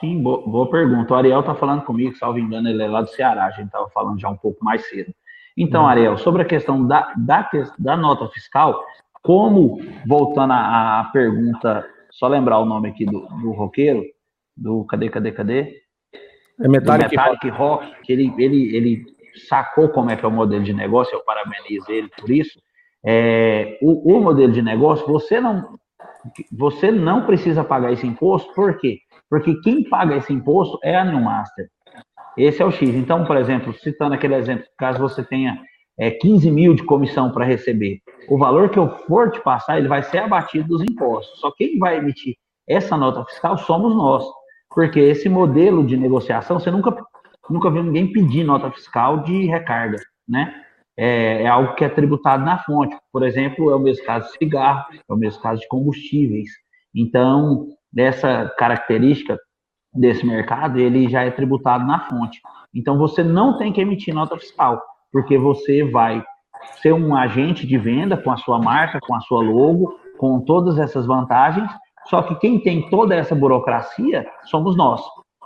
Sim, boa, boa pergunta. O Ariel está falando comigo, salvo engano, ele é lá do Ceará, a gente estava falando já um pouco mais cedo. Então, uhum. Ariel, sobre a questão da, da, da nota fiscal, como, voltando à, à, pergunta, só lembrar o nome aqui do, do roqueiro, do cadê, cadê, cadê? É Metallic, Metallic Rock. Rock, que ele, ele, ele sacou como é que é o modelo de negócio, eu parabenizo ele por isso. É, o, o, modelo de negócio, você não, você não precisa pagar esse imposto, por quê? Porque quem paga esse imposto é a New Master. Esse é o X. Então, por exemplo, citando aquele exemplo, caso você tenha é, 15 mil de comissão para receber, o valor que eu for te passar, ele vai ser abatido dos impostos. Só quem vai emitir essa nota fiscal somos nós. Porque esse modelo de negociação, você nunca nunca vi ninguém pedir nota fiscal de recarga, né? É, é, algo que é tributado na fonte. Por exemplo, é o mesmo caso de cigarro, é o mesmo caso de combustíveis. Então, dessa característica desse mercado, ele já é tributado na fonte. Então, você não tem que emitir nota fiscal, porque você vai ser um agente de venda com a sua marca, com a sua logo, com todas essas vantagens, só que quem tem toda essa burocracia somos nós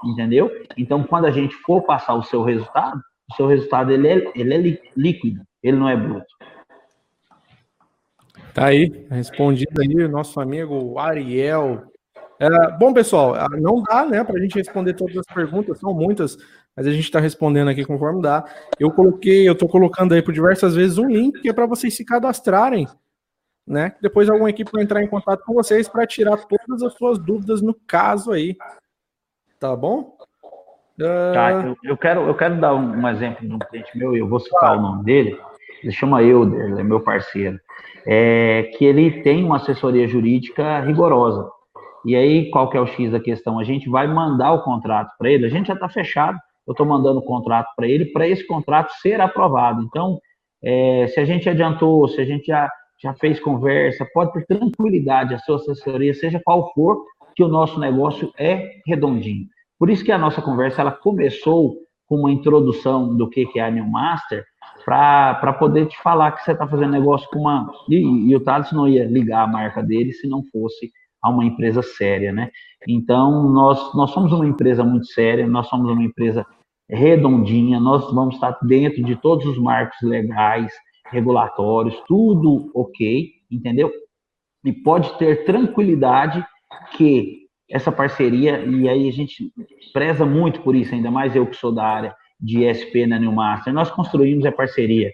entendeu? Então, quando a gente for passar o seu resultado, o seu resultado ele é, ele é líquido, ele não é bruto. Tá aí, respondido aí o nosso amigo Ariel. É, bom, pessoal, ah, não dá, né, para a gente responder todas as perguntas, são muitas, mas a gente está respondendo aqui conforme dá. Eu coloquei, eu estou colocando aí por diversas vezes um link que é para vocês se cadastrarem, né? Depois alguma equipe vai entrar em contato com vocês para tirar todas as suas dúvidas no caso aí. Tá bom? Uh... Tá, eu, eu, quero, eu quero dar um, um, exemplo de um cliente meu, e eu vou citar o nome dele. Ele chama Euder, ele é meu parceiro. É, que ele tem uma assessoria jurídica rigorosa. E aí, qual que é o X da questão? A gente vai mandar o contrato para ele, a gente já está fechado, eu estou mandando o contrato para ele, para esse contrato ser aprovado. Então, é, se a gente adiantou, se a gente já, já fez conversa, pode ter tranquilidade, a sua assessoria, seja qual for, que o nosso negócio é redondinho. Por isso que a nossa conversa ela começou com uma introdução do que, é a New Master, para poder te falar que você está fazendo negócio com uma. E, e o Thales não ia ligar a marca dele se não fosse a uma empresa séria, né? Então, nós, nós somos uma empresa muito séria, nós somos uma empresa redondinha, nós vamos estar dentro de todos os marcos legais, regulatórios, tudo ok, entendeu? E pode ter tranquilidade que essa parceria, e aí a gente preza muito por isso, ainda mais eu que sou da área de ESP na New Master, nós construímos a parceria.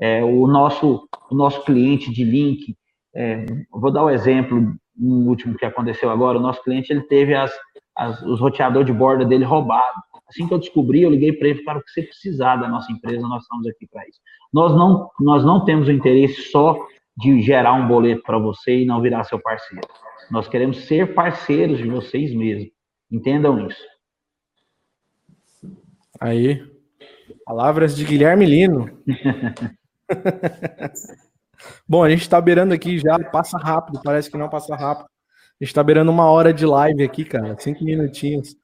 É, o, nosso, o nosso cliente de link, é, vou dar o um exemplo, um último que aconteceu agora, o nosso cliente ele teve as, as, os roteadores de borda dele roubados. Assim que eu descobri, eu liguei para ele, para o que você precisar da nossa empresa, nós estamos aqui para isso. Nós não, nós não temos o interesse só de gerar um boleto para você e não virar seu parceiro. Nós queremos ser parceiros de vocês mesmos. Entendam isso. Aí, palavras de Guilherme Lino. [laughs] Bom, a gente está beirando aqui já, passa rápido, parece que não passa rápido. A gente está beirando uma hora de live aqui, cara, cinco minutinhos.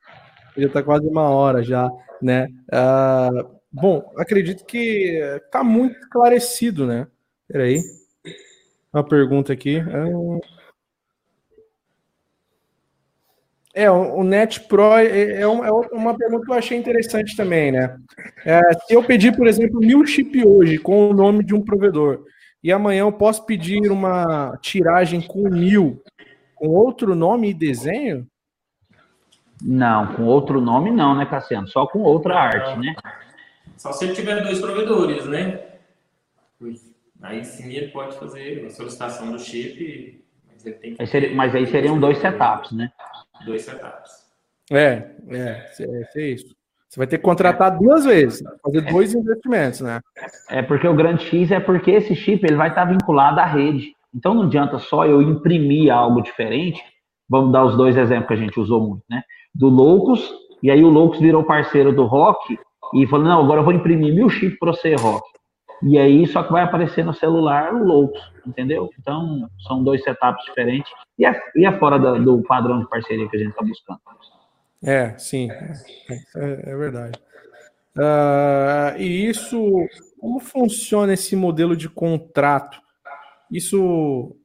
Já está quase uma hora já, né? Uh, bom, acredito que está muito esclarecido, né? Peraí. Uma pergunta aqui. É, o Net Pro é, é, é, uma pergunta que eu achei interessante também, né? É, se eu pedir, por exemplo, mil chip hoje com o nome de um provedor, e amanhã eu posso pedir uma tiragem com mil, com outro nome e desenho? Não, com outro nome não, né, Cassiano? Só com outra arte, né? Só se ele tiver dois provedores, né? Aí sim ele pode fazer a solicitação do chip, mas ele tem que... Aí seria, mas aí seriam dois setups, né? Dois setups. É, é, é, é isso. Você vai ter que contratar duas vezes, fazer dois investimentos, né? É porque o grande X é porque esse chip ele vai estar vinculado à rede. Então não adianta só eu imprimir algo diferente. Vamos dar os dois exemplos que a gente usou muito, né? Do Loucos, e aí o Loucos virou parceiro do Rock e falou: não, agora eu vou imprimir mil chips para você, Rock. E aí só que vai aparecer no celular o Loucos, entendeu? Então são dois setups diferentes e é, e é fora do, do padrão de parceria que a gente está buscando. É, sim, é, é verdade. Uh, e isso, como funciona esse modelo de contrato? Isso,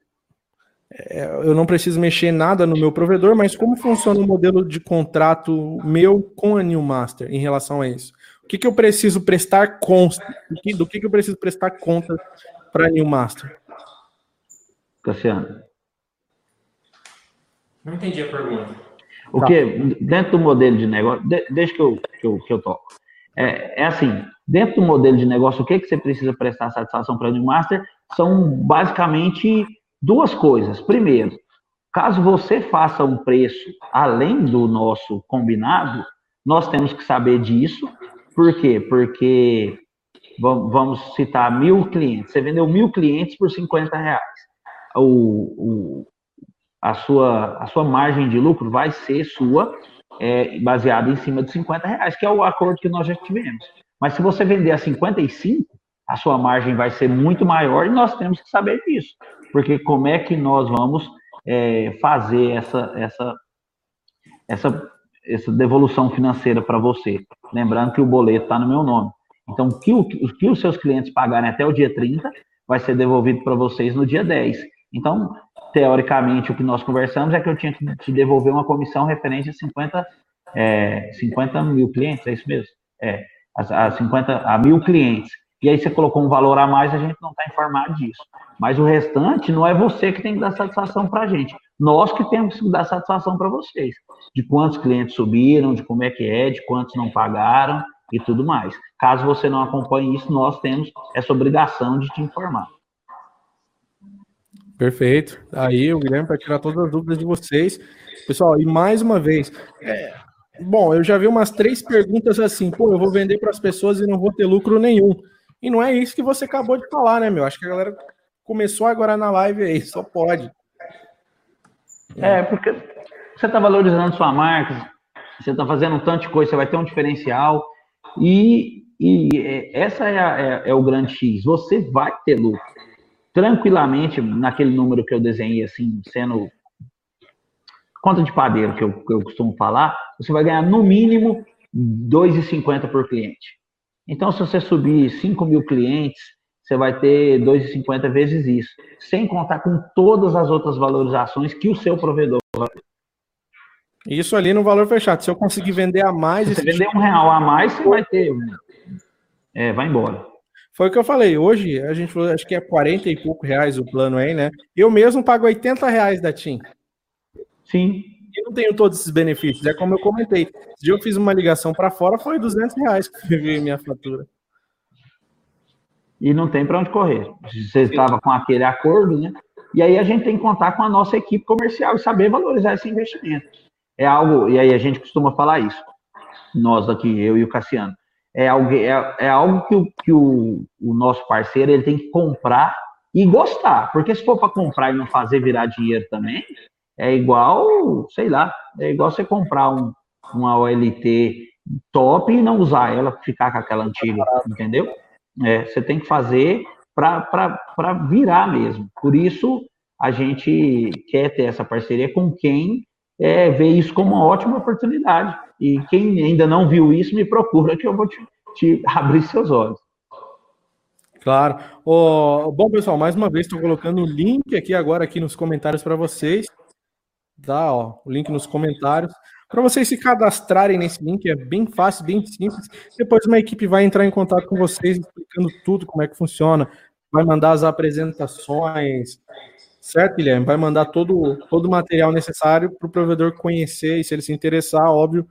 é, eu não preciso mexer nada no meu provedor, mas como funciona o modelo de contrato meu com a New Master em relação a isso? O que, que eu preciso prestar conta? Do que, do que, que eu preciso prestar conta para a New Master? Cassiano. Não entendi a pergunta. O tá. que, dentro do modelo de negócio, de, deixa que eu, que eu, que eu toco. É, é, assim, dentro do modelo de negócio, o que, que você precisa prestar satisfação para o Master são basicamente duas coisas. Primeiro, caso você faça um preço além do nosso combinado, nós temos que saber disso. Por quê? Porque vamos citar mil clientes. Você vendeu mil clientes por 50 reais. O, o, a sua, a sua margem de lucro vai ser sua, é, baseada em cima de 50 reais, que é o acordo que nós já tivemos. Mas se você vender a 55, a sua margem vai ser muito maior e nós temos que saber disso. Porque como é que nós vamos é, fazer essa, essa, essa, essa devolução financeira para você? Lembrando que o boleto está no meu nome. Então, o que, o que os seus clientes pagarem até o dia 30 vai ser devolvido para vocês no dia 10. Então, teoricamente, o que nós conversamos é que eu tinha que te devolver uma comissão referente a 50, é, 50 mil clientes, é isso mesmo? É, a, a, 50, a mil clientes. E aí você colocou um valor a mais, a gente não está informado disso. Mas o restante não é você que tem que dar satisfação para a gente. Nós que temos que dar satisfação para vocês. De quantos clientes subiram, de como é que é, de quantos não pagaram e tudo mais. Caso você não acompanhe isso, nós temos essa obrigação de te informar. Perfeito. Aí o Guilherme para tirar todas as dúvidas de vocês. Pessoal, e mais uma vez, é, bom, eu já vi umas três perguntas assim, pô, eu vou vender para as pessoas e não vou ter lucro nenhum. E não é isso que você acabou de falar, né, meu? Acho que a galera começou agora na live aí, só pode. É, porque você está valorizando sua marca, você está fazendo um tanto de coisa, você vai ter um diferencial. E, e é, essa é, a, é, é o grande X. Você vai ter lucro tranquilamente, naquele número que eu desenhei, assim, sendo conta de padeiro que eu, que eu costumo falar, você vai ganhar no mínimo 2,50 por cliente. Então, se você subir 5 mil clientes, você vai ter 2,50 vezes isso, sem contar com todas as outras valorizações que o seu provedor vai ter. Isso ali no valor fechado. Se eu conseguir vender a mais. Se você vender um real a mais, você vai ter. É, vai embora. Foi o que eu falei. Hoje, a gente falou, acho que é 40 e pouco reais o plano aí, né? Eu mesmo pago 80 reais da TIM. Sim. E não tenho todos esses benefícios. É como eu comentei. Se eu fiz uma ligação para fora, foi 200 reais que veio minha fatura. E não tem para onde correr. Você estava com aquele acordo, né? E aí a gente tem que contar com a nossa equipe comercial e saber valorizar esse investimento. É algo, e aí a gente costuma falar isso. nós aqui, eu e o Cassiano. É algo, é, é algo que, o, que o, o nosso parceiro ele tem que comprar e gostar. Porque se for para comprar e não fazer virar dinheiro também, é igual, sei lá, é igual você comprar um, uma OLT top e não usar ela, ficar com aquela antiga, entendeu? É, você tem que fazer para virar mesmo. Por isso, a gente quer ter essa parceria com quem é, vê isso como uma ótima oportunidade. E quem ainda não viu isso, me procura que eu vou te, te abrir seus olhos. Claro. Oh, bom, pessoal, mais uma vez estou colocando o link aqui agora aqui nos comentários para vocês. Tá, ó, o link nos comentários. Para vocês se cadastrarem nesse link, é bem fácil, bem simples. Depois uma equipe vai entrar em contato com vocês, explicando tudo, como é que funciona. Vai mandar as apresentações, certo, Guilherme? Vai mandar todo, todo o material necessário para o provedor conhecer e, se ele se interessar, óbvio,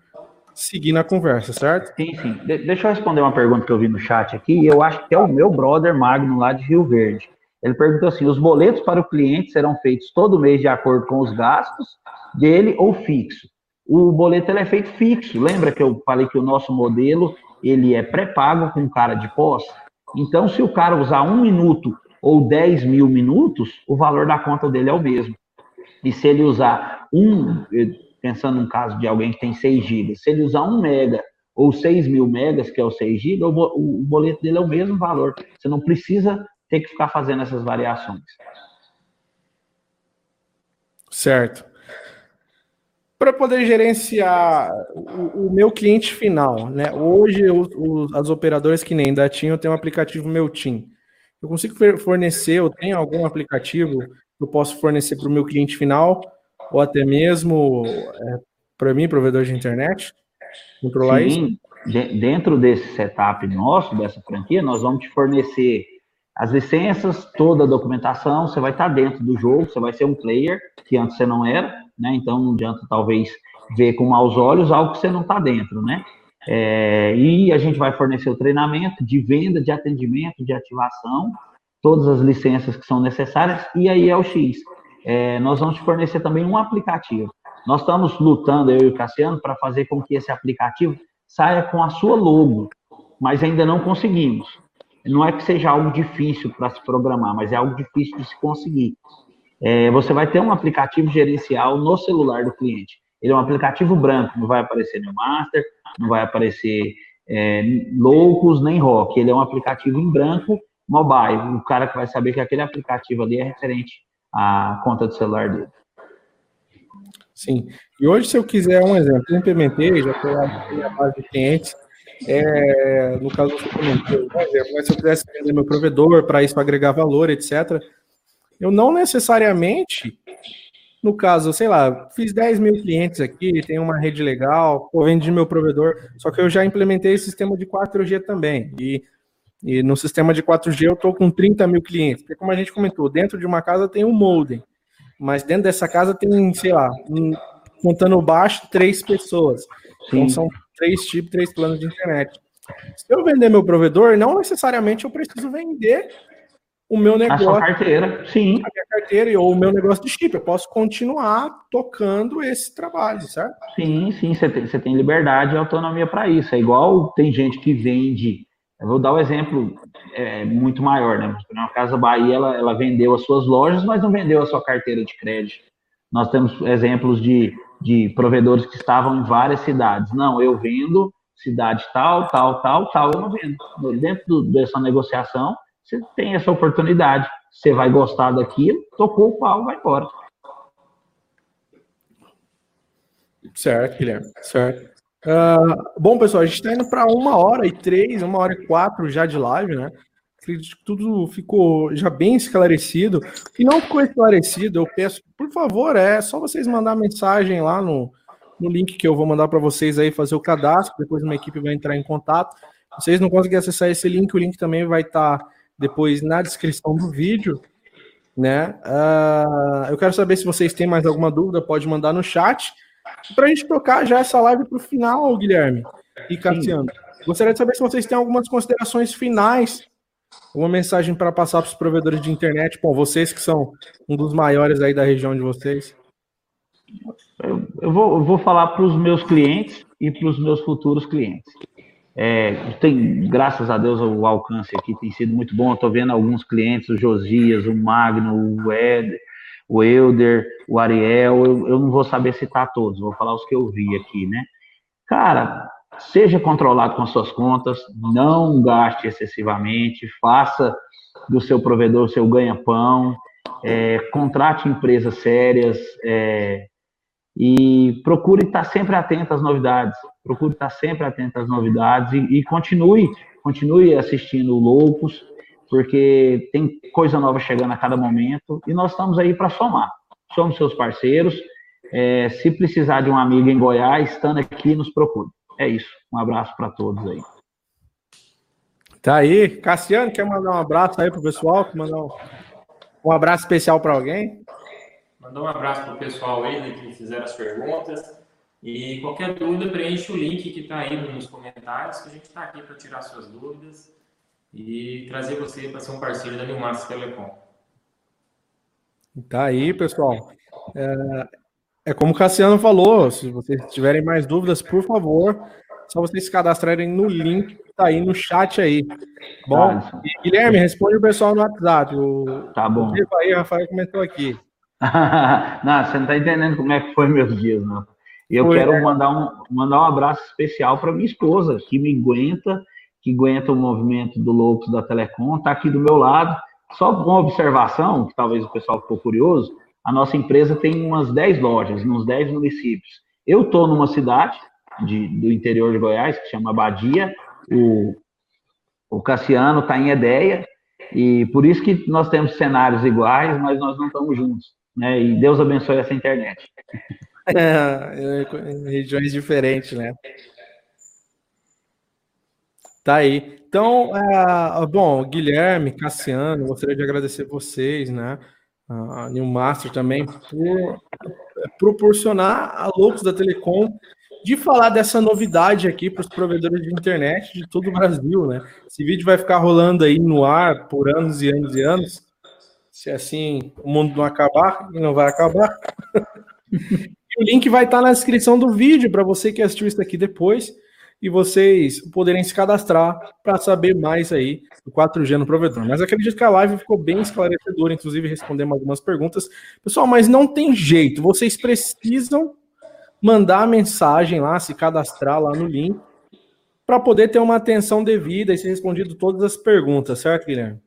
seguir na conversa, certo? Sim, sim. De deixa eu responder uma pergunta que eu vi no chat aqui, eu acho que é o meu brother Magno lá de Rio Verde. Ele perguntou assim: os boletos para o cliente serão feitos todo mês de acordo com os gastos dele ou fixo? O boleto ele é feito fixo. Lembra que eu falei que o nosso modelo ele é pré-pago com cara de pós? Então, se o cara usar um minuto ou 10 mil minutos, o valor da conta dele é o mesmo. E se ele usar um, pensando num caso de alguém que tem 6 GB, se ele usar 1 mega ou 6 mil megas, que é o 6 GB, o boleto dele é o mesmo valor. Você não precisa ter que ficar fazendo essas variações. Certo. Para poder gerenciar o, o, meu cliente final, né? Hoje, as operadoras que nem da TIM, eu tenho um aplicativo Meu Team. Eu consigo fornecer, eu tenho algum aplicativo que eu posso fornecer para o meu cliente final ou até mesmo é, para mim, provedor de internet? Controlar Sim, isso? dentro desse setup nosso, dessa franquia, nós vamos te fornecer as licenças, toda a documentação, você vai estar dentro do jogo, você vai ser um player, que antes você não era, né? Então não adianta talvez ver com maus olhos algo que você não está dentro, né? É, e a gente vai fornecer o treinamento de venda, de atendimento, de ativação, todas as licenças que são necessárias, e aí é o X é, nós vamos te fornecer também um aplicativo. Nós estamos lutando, eu e o Cassiano, para fazer com que esse aplicativo saia com a sua logo, mas ainda não conseguimos. Não é que seja algo difícil para se programar, mas é algo difícil de se conseguir. É, você vai ter um aplicativo gerencial no celular do cliente. Ele é um aplicativo branco, não vai aparecer no Master, não vai aparecer é, Loucos nem Rock. Ele é um aplicativo em branco, mobile. O cara que vai saber que aquele aplicativo ali é referente a conta do celular dele. Sim. E hoje, se eu quiser um exemplo, eu implementei, já estou a base de clientes. É, no caso, você comentou, um exemplo, mas se eu quisesse vender meu provedor para isso, para agregar valor, etc., eu não necessariamente, no caso, sei lá, fiz 10 mil clientes aqui, tem uma rede legal, ou vendi meu provedor, só que eu já implementei sistema de 4G também. E e no sistema de 4G eu estou com 30 mil clientes. Porque, como a gente comentou, dentro de uma casa tem um modem. Mas dentro dessa casa tem, sei lá, um, contando baixo, três pessoas. Então são três tipos, três planos de internet. Se eu vender meu provedor, não necessariamente eu preciso vender o meu negócio. A sua carteira, sim. A minha carteira ou o meu negócio de chip. Eu posso continuar tocando esse trabalho, certo? Sim, sim. Você tem, você tem liberdade e autonomia para isso. É igual tem gente que vende eu vou dar um exemplo é, muito maior, né? A Casa Bahia, ela, ela vendeu as suas lojas, mas não vendeu a sua carteira de crédito. Nós temos exemplos de, de provedores que estavam em várias cidades. Não, eu vendo cidade tal, tal, tal, tal, eu não vendo. Dentro do, dessa negociação, você tem essa oportunidade. Você vai gostar daquilo, tocou o pau, vai embora. Certo, Guilherme, certo. Uh, bom, pessoal, a gente está indo para uma hora e três, uma hora e quatro já de live, né? Acredito que tudo ficou já bem esclarecido. E não ficou esclarecido, eu peço, por favor, é só vocês mandar mensagem lá no, no link que eu vou mandar para vocês aí fazer o cadastro. Depois uma equipe vai entrar em contato. Se vocês não conseguirem acessar esse link, o link também vai estar tá depois na descrição do vídeo, né? Uh, eu quero saber se vocês têm mais alguma dúvida, pode mandar no chat. Para a gente tocar já essa live para o final, Guilherme e Cassiano, gostaria de saber se vocês têm algumas considerações finais, uma mensagem para passar para os provedores de internet, bom, vocês que são um dos maiores aí da região de vocês. Eu, eu vou, eu vou falar para os meus clientes e para os meus futuros clientes. É, tem, graças a Deus, o alcance aqui tem sido muito bom. Estou vendo alguns clientes, o Josias, o Magno, o Ed, o Elder, o Ariel. Eu, eu não vou saber citar todos, vou falar os que eu vi aqui, né? Cara, seja controlado com as suas contas, não gaste excessivamente, faça do seu provedor seu ganha-pão, é, contrate empresas sérias é, e procure estar sempre atento às novidades, procure estar sempre atento às novidades e, e continue, continue assistindo Loucos, porque tem coisa nova chegando a cada momento e nós estamos aí para somar. Somos seus parceiros. É, se precisar de um amigo em Goiás, estando aqui, nos procure. É isso. Um abraço para todos aí. Tá aí. Cassiano, quer mandar um abraço aí pro pessoal? Mandar um, um abraço especial para alguém? Mandar um abraço pro pessoal aí que fizeram as perguntas. E qualquer dúvida, preenche o link que está aí nos comentários, que a gente está aqui para tirar suas dúvidas e trazer você para ser um parceiro da Nilmassa Telecom. Tá aí, pessoal. É, é como o Cassiano falou, se vocês tiverem mais dúvidas, por favor, só vocês se cadastrarem no link que tá aí no chat aí. Bom, tá, Guilherme, responde o pessoal no WhatsApp. O, tá bom. O aí, Rafael comentou aqui. [laughs] não, você não tá entendendo como é que foi meus dias, não. Eu foi, quero é. mandar, um, mandar um abraço especial para minha esposa, que me aguenta, que aguenta o movimento do Loucos da Telecom, tá aqui do meu lado. Só uma observação, que talvez o pessoal ficou curioso, a nossa empresa tem umas 10 lojas, nos 10 municípios. Eu estou numa cidade de, do interior de Goiás, que chama Badia, o, o Cassiano está em Edéia, e por isso que nós temos cenários iguais, mas nós não estamos juntos. Né? E Deus abençoe essa internet. [laughs] É, regiões diferentes, né? Tá aí. Então, é, bom, Guilherme, Cassiano, gostaria de agradecer vocês, né? a New Master também, por proporcionar a Loucos da Telecom de falar dessa novidade aqui para os provedores de internet de todo o Brasil, né? Esse vídeo vai ficar rolando aí no ar por anos e anos e anos, se assim o mundo não acabar, e não vai acabar. o link vai estar na descrição do vídeo para você que assistiu isso aqui depois e vocês poderem se cadastrar para saber mais aí do 4G no provedor. Mas acredito que a live ficou bem esclarecedora, inclusive respondemos algumas perguntas. Pessoal, mas não tem jeito, vocês precisam mandar mensagem lá, se cadastrar lá no link, para poder ter uma atenção devida e ser respondido todas as perguntas, certo, Guilherme?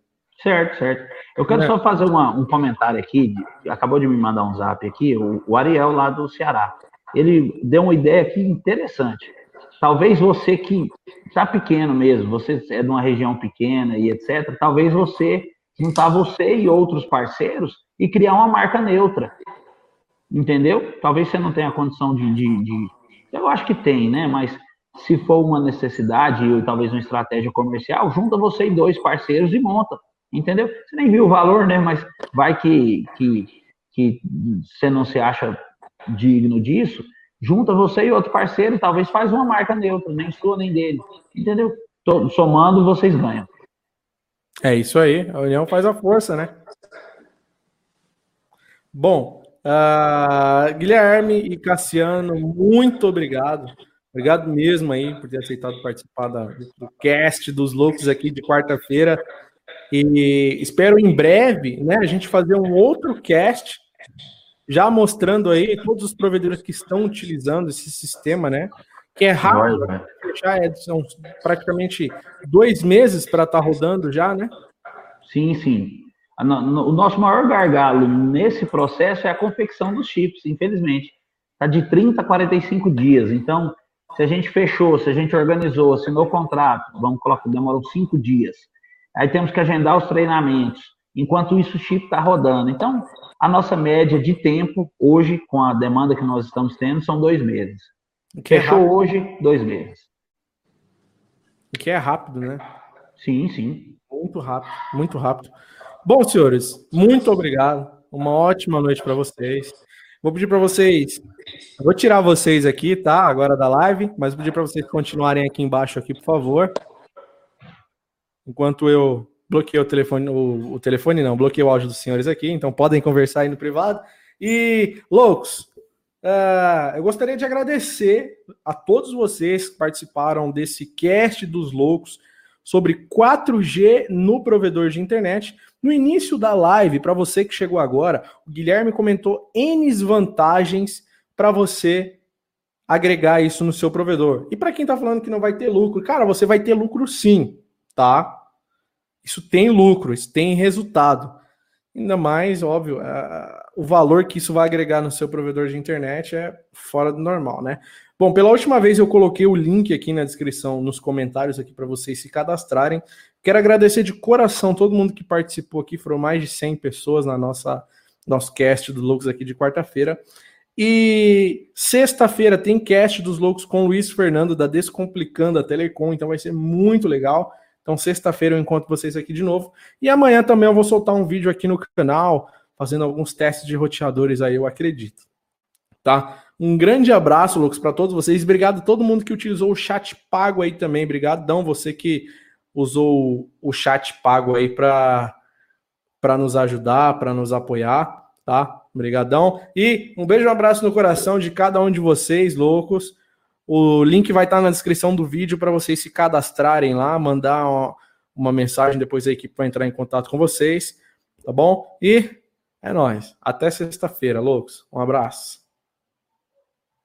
Certo, certo. Eu quero é. só fazer uma, um comentário aqui, acabou de me mandar um zap aqui, o, o Ariel lá do Ceará. Ele deu uma ideia aqui interessante. Talvez você que está pequeno mesmo, você é de uma região pequena e etc., talvez você juntar você e outros parceiros e criar uma marca neutra. Entendeu? Talvez você não tenha condição de, de, de, Eu acho que tem, né? Mas se for uma necessidade ou talvez uma estratégia comercial, junta você e dois parceiros e monta. Entendeu? Você nem viu o valor, né? Mas vai que, que, que você não se acha digno disso, junta você e outro parceiro, talvez faz uma marca neutra, nem sua nem dele. Entendeu? Somando, vocês ganham. É isso aí, a união faz a força, né? Bom, uh, Guilherme e Cassiano, muito obrigado. Obrigado mesmo aí por ter aceitado participar da, do cast dos loucos aqui de quarta-feira. E espero em breve, né, a gente fazer um outro cast já mostrando aí todos os provedores que estão utilizando esse sistema, né? Que é rápido, né? já é, são praticamente dois meses para estar tá rodando já, né? Sim, sim. O nosso maior gargalo nesse processo é a confecção dos chips, infelizmente. Está de 30 a 45 dias. Então, se a gente fechou, se a gente organizou, assinou o contrato, vamos colocar, demorou cinco dias. Aí temos que agendar os treinamentos. Enquanto isso, o chip está rodando. Então, a nossa média de tempo, hoje, com a demanda que nós estamos tendo, são dois meses. Que é Fechou é hoje, dois meses. Que é rápido, né? Sim, sim. Muito rápido, muito rápido. Bom, senhores, muito obrigado. Uma ótima noite para vocês. Vou pedir para vocês, vou tirar vocês aqui, tá? Agora da live, mas vou pedir para vocês continuarem aqui embaixo aqui, por favor. Enquanto eu bloqueei o telefone, o, o, telefone não, bloqueei o áudio dos senhores aqui, então podem conversar aí no privado. E, loucos, Uh, eu gostaria de agradecer a todos vocês que participaram desse cast dos loucos sobre 4G no provedor de internet. No início da live, para você que chegou agora, o Guilherme comentou N vantagens para você agregar isso no seu provedor. E para quem está falando que não vai ter lucro, cara, você vai ter lucro sim, tá? Isso tem lucro, isso tem resultado. Ainda mais, óbvio, o valor que isso vai agregar no seu provedor de internet é fora do normal, né? Bom, pela última vez eu coloquei o link aqui na descrição, nos comentários aqui para vocês se cadastrarem. Quero agradecer de coração todo mundo que participou aqui, foram mais de 100 pessoas na nossa nosso cast do Loucos aqui de quarta-feira. E sexta-feira tem cast dos Loucos com o Luiz Fernando da Descomplicando a Telecom, então vai ser muito legal. Então, sexta-feira eu encontro vocês aqui de novo. E amanhã também eu vou soltar um vídeo aqui no canal, fazendo alguns testes de roteadores aí, eu acredito. Tá? Um grande abraço, Lucas, para todos vocês. Obrigado a todo mundo que utilizou o chat pago aí também. Obrigadão você que usou o chat pago aí para para nos ajudar, para nos apoiar, tá? Obrigadão. E um beijo, um abraço no coração de cada um de vocês, loucos. O link vai estar na descrição do vídeo para vocês se cadastrarem lá, mandar uma, uma mensagem depois a equipe vai entrar em contato com vocês, tá bom? E é nóis. Até sexta-feira, loucos. Um abraço.